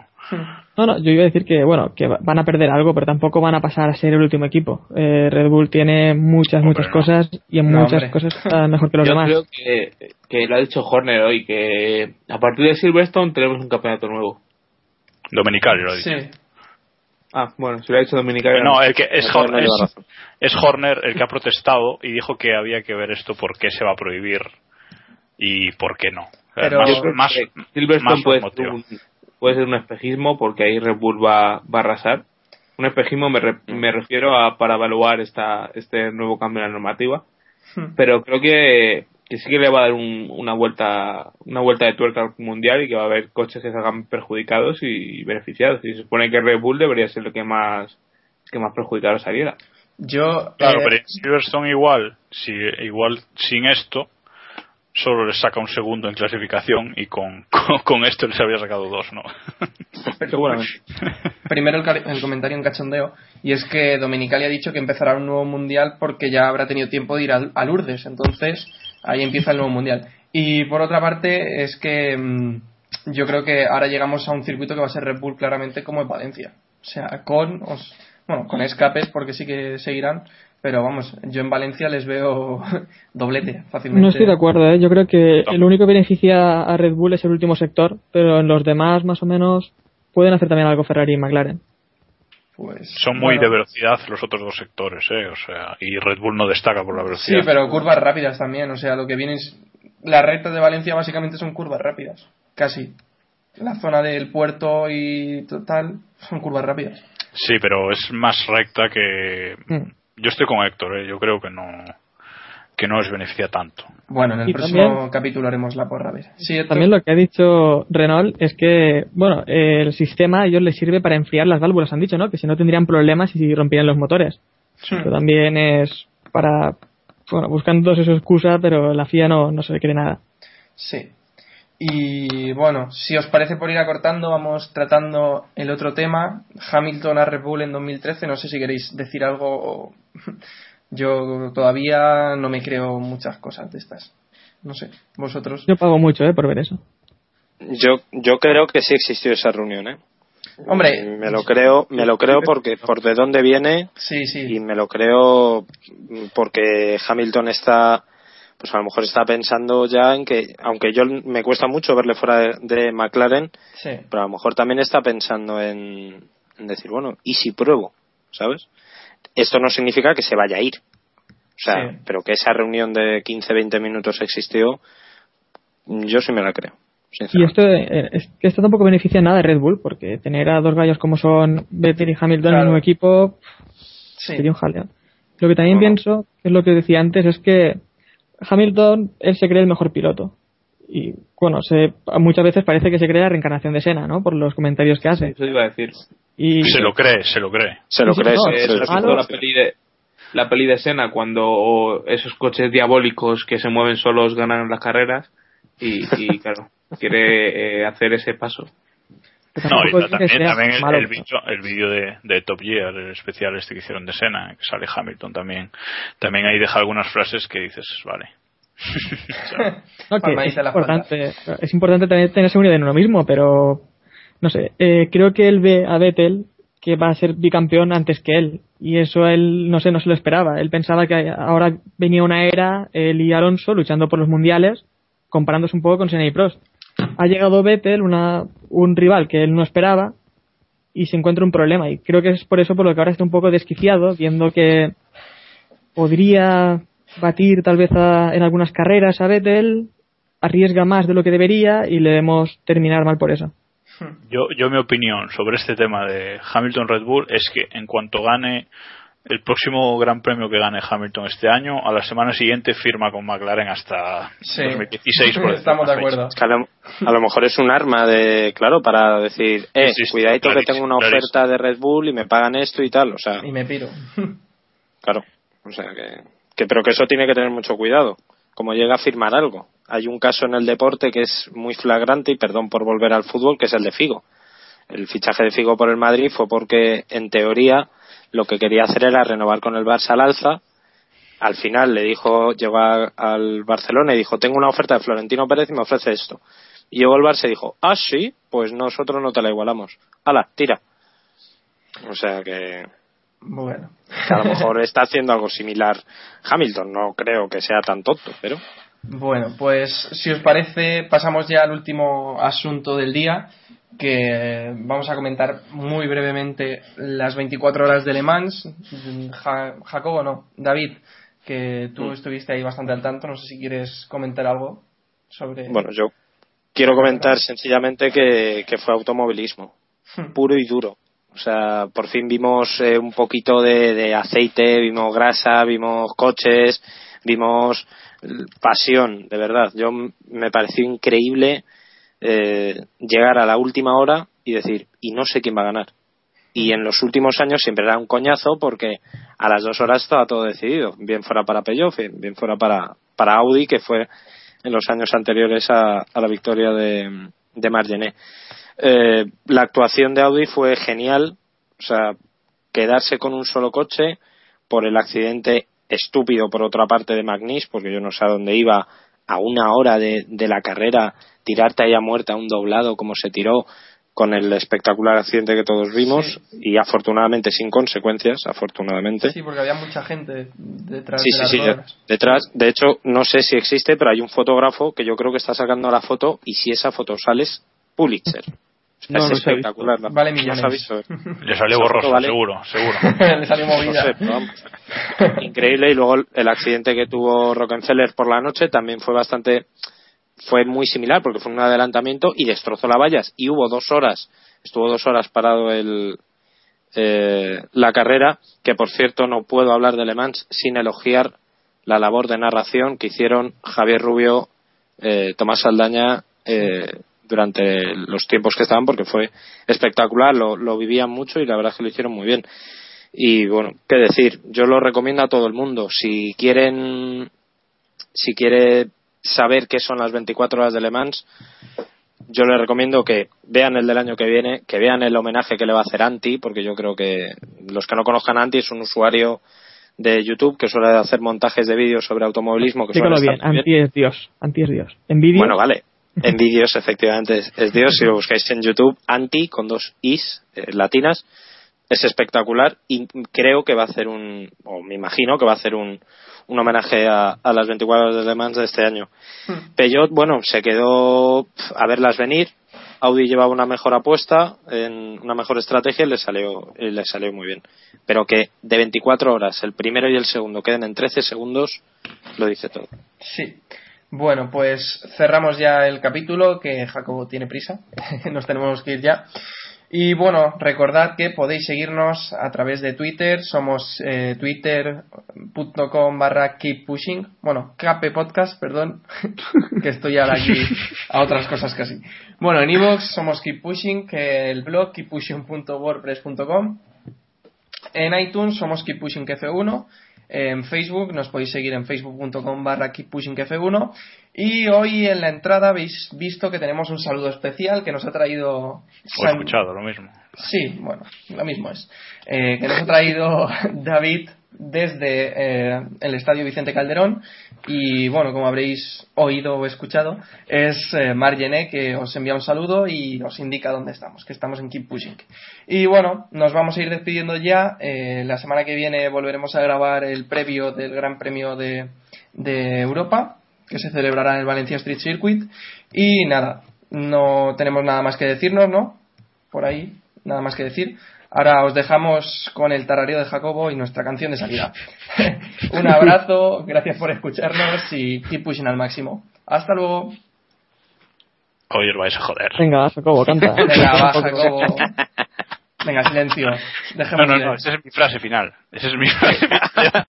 No, no, yo iba a decir que, bueno, que va- van a perder algo, pero tampoco van a pasar a ser el último equipo. Eh, Red Bull tiene muchas, Hombre, muchas no. cosas y en No, muchas hombre. cosas está mejor que los Yo demás. creo que, que lo ha dicho Horner hoy, que a partir de Silverstone tenemos un campeonato nuevo. Dominical, lo he dicho. Sí, Ah, bueno, si lo ha dicho Dominicana. No, el que es, No, Horner, lleva es, razón. es Horner el que ha protestado y dijo que había que ver esto por qué se va a prohibir y por qué no. Pero- más, más, Silverstone más puede ser, un, puede ser un espejismo porque ahí Red Bull va, va a arrasar. Un espejismo me, re- me refiero a para evaluar esta, este nuevo cambio en la normativa. Hmm. Pero creo que, que sí que le va a dar un- una vuelta una vuelta de tuerca al mundial y que va a haber coches que salgan perjudicados y beneficiados. Y se supone que Red Bull debería ser lo que más que más perjudicado saliera. yo Claro, eh, pero en Silverstone igual, si igual sin esto, solo les saca un segundo en clasificación y con, con, con esto les habría sacado dos, ¿no? Seguramente. primero el, comentario en cachondeo y es que Dominicali ha dicho que empezará un nuevo mundial porque ya habrá tenido tiempo de ir al- a, Lourdes entonces ahí empieza el nuevo mundial y por otra parte es que mm, yo creo que ahora llegamos a un circuito que va a ser Red Bull claramente como en Valencia o sea con os- bueno con escapes porque sí que seguirán pero vamos yo en Valencia les veo doblete fácilmente No estoy de acuerdo, ¿eh? yo creo que el único que beneficia a Red Bull es el último sector, pero en los demás más o menos pueden hacer también algo Ferrari y McLaren. Pues, Son muy bueno. de velocidad los otros dos sectores, ¿eh? O sea, y Red Bull no destaca por la Sí, velocidad. pero curvas rápidas también. O sea, lo que viene es. Las rectas de Valencia básicamente son curvas rápidas. Casi. La zona del puerto y total son curvas rápidas. Sí, pero es más recta que... Mm. Yo estoy con Héctor, ¿eh? Yo creo que no que no les beneficia tanto. Bueno, en el Y próximo también- capítulo haremos la porra. A ver. Sí. También lo que ha dicho Renault es que, bueno, el sistema a ellos les sirve para enfriar las válvulas, han dicho, ¿no? Que si no tendrían problemas y si rompieran los motores. Hmm. Pero también es para, bueno, buscan todos eso excusa, pero la FIA no, no se le cree nada. Sí. Y bueno, si os parece por ir acortando, vamos tratando el otro tema. Hamilton a Red Bull en 2013. No sé si queréis decir algo. Yo todavía no me creo muchas cosas de estas. No sé, vosotros. Yo pago mucho, ¿eh? Por ver eso. Yo, yo creo que sí existió esa reunión, ¿eh? Hombre. me lo creo, me lo creo porque por de dónde viene Sí, sí. y me lo creo porque Hamilton está, pues a lo mejor está pensando ya en que, aunque yo me cuesta mucho verle fuera de, de McLaren, sí. pero a lo mejor también está pensando en, en decir, bueno, ¿y si pruebo? ¿Sabes? Esto no significa que se vaya a ir. O sea, Sí. pero que esa reunión de 15-20 minutos existió, yo sí me la creo. Y esto, eh, esto tampoco beneficia en nada de Red Bull, porque tener a dos gallos como son Vettel y Hamilton en un equipo Sí. sería un jaleo. Lo que también No. pienso, que es lo que decía antes, es que Hamilton, él se cree el mejor piloto. Y bueno, se, muchas veces parece que se cree la reencarnación de Senna, ¿no? Por los comentarios que hace. Eso iba a decir. Y Se lo cree, se lo cree. Se lo Sí, crees. no, Eh, se ¿tú lo has Ah, visto no. la peli de la peli de Senna cuando esos coches diabólicos que se mueven solos ganan las carreras y, y, claro quiere eh, hacer ese paso No, y también, también el, el vídeo, el vídeo de, de Top Gear, el especial este que hicieron de Sena, que sale Hamilton también, también ahí deja algunas frases que dices, vale. Es importante, es importante también tener seguridad en uno mismo, pero no sé, eh, creo que él ve a Vettel que va a ser bicampeón antes que él y eso él no sé, no se lo esperaba. Él pensaba que ahora venía una era él y Alonso luchando por los mundiales, comparándose un poco con Senna y Prost. Ha llegado Vettel, una, un rival que él no esperaba y se encuentra un problema y creo que es por eso por lo que ahora está un poco desquiciado viendo que podría batir tal vez a- en algunas carreras a Vettel, arriesga más de lo que debería y le vemos terminar mal por eso. Yo, yo mi opinión sobre este tema de Hamilton Red Bull es que en cuanto gane el próximo gran premio que gane Hamilton este año, a la semana siguiente firma con McLaren hasta Sí. 2016. por Estamos de acuerdo. Es que a, lo, a lo mejor es un arma de, claro, para decir, eh, Sí, sí, cuidadito que tengo una clarísimo. oferta de Red Bull y me pagan esto y tal. O sea, Y me piro. claro. O sea, que, que pero que eso tiene que tener mucho cuidado como llega a firmar algo. Hay un caso en el deporte que es muy flagrante y perdón por volver al fútbol que es el de Figo. El fichaje de Figo por el Madrid fue porque en teoría lo que quería hacer era renovar con el Barça al alza. Al final le dijo llegó al Barcelona y dijo tengo una oferta de Florentino Pérez y me ofrece esto y llegó el Barça y dijo ah sí pues nosotros no te la igualamos. Hala tira o sea que Bueno. que a lo mejor está haciendo algo similar Hamilton. No creo que sea tan tonto, pero Bueno, pues si os parece, pasamos ya al último asunto del día, que vamos a comentar muy brevemente las 24 horas de Le Mans. Ja- Jacobo, no, David, que tú Mm. estuviste ahí bastante al tanto, no sé si quieres comentar algo sobre... bueno, yo quiero comentar sencillamente que, que fue automovilismo, puro y duro. O sea, por fin vimos eh, un poquito de, de aceite, vimos grasa, vimos coches, vimos pasión, de verdad. Yo me pareció increíble eh, llegar a la última hora y decir, y no sé quién va a ganar. Y en los últimos años siempre era un coñazo porque a las dos horas estaba todo decidido. Bien fuera para Peugeot, bien fuera para, para Audi, que fue en los años anteriores a la victoria de, de Margené. Eh, la actuación de Audi fue genial. O sea, quedarse con un solo coche por el accidente estúpido, por otra parte, de Magnis, porque yo no sé a dónde iba, a una hora de, la carrera, tirarte ahí a muerte a un doblado como se tiró con el espectacular accidente que todos vimos y afortunadamente sin consecuencias, afortunadamente. Sí, porque había mucha gente detrás Sí, de sí, las sí. Detrás, de hecho, no sé si existe, pero hay un fotógrafo que yo creo que está sacando la foto y si esa foto sale es Pulitzer. O sea, No, es no se ha espectacular. la- Vale no se millones. visto. Le salió borroso, vale. seguro, seguro. Le salió No movida. sé, pero vamos. Increíble. Y luego el accidente que tuvo Rockefeller por la noche también fue bastante. Fue muy similar porque fue un adelantamiento y destrozó la vallas. Y hubo dos horas. Estuvo dos horas parado el, eh, la carrera. Que por cierto no puedo hablar de Le Mans sin elogiar la labor de narración que hicieron Javier Rubio, eh, Tomás Saldaña. eh, durante los tiempos que estaban porque fue espectacular, lo, lo vivían mucho y la verdad es que lo hicieron muy bien. Y bueno, qué decir, yo lo recomiendo a todo el mundo. Si quieren, si quiere saber qué son las 24 horas de Le Mans, yo les recomiendo que vean el del año que viene, que vean el homenaje que le va a hacer Anti, porque yo creo que los que no conozcan a Anti es un usuario de YouTube que suele hacer montajes de vídeos sobre automovilismo. Que bien. Anti es Dios. Anti es Dios. En vídeo. bueno, vale. En vídeos, efectivamente, es, es Dios. Si lo buscáis en YouTube, Anti, con dos is eh, latinas, es espectacular y creo que va a hacer un, o me imagino que va a hacer un, un homenaje a, a las 24 horas de Le Mans de este año. Peugeot, bueno, se quedó a verlas venir. Audi llevaba una mejor apuesta, en una mejor estrategia y le salió, y le salió muy bien. Pero que de 24 horas el primero y el segundo queden en 13 segundos, lo dice todo. Sí. Bueno, pues cerramos ya el capítulo, que Jacobo tiene prisa. Nos tenemos que ir ya. Y bueno, recordad que podéis seguirnos a través de Twitter. Somos eh, twitter.com barra keep pushing. Bueno, KP podcast, perdón. que estoy ahora aquí a otras cosas casi. Bueno, en iVoox somos keep pushing, que el blog keeppushing.wordpress.com. En iTunes somos Keep Pushing F1. En Facebook nos podéis seguir en facebook.com barra Keep Pushing F1. Y hoy en la entrada habéis visto que tenemos un saludo especial que nos ha traído... O escuchado, lo mismo. Sí, bueno, lo mismo es. Eh, que nos ha traído David desde eh, el Estadio Vicente Calderón y bueno, como habréis oído o escuchado, es eh, Margené que os envía un saludo y os indica dónde estamos, que estamos en Keep Pushing. Y bueno, nos vamos a ir despidiendo ya. Eh, la semana que viene volveremos a grabar el previo del Gran Premio de, de Europa, que se celebrará en el Valencia Street Circuit. Y nada, no tenemos nada más que decirnos, ¿no? Por ahí, nada más que decir. Ahora os dejamos con el tarareo de Jacobo y nuestra canción de salida. Un abrazo, gracias por escucharnos y keep pushing al máximo. Hasta luego. Hoy os vais a joder. Venga, Jacobo, canta. Venga, va, Jacobo. Venga, silencio. No, Dejemos no, no, esa es mi frase final. Esa es mi frase final.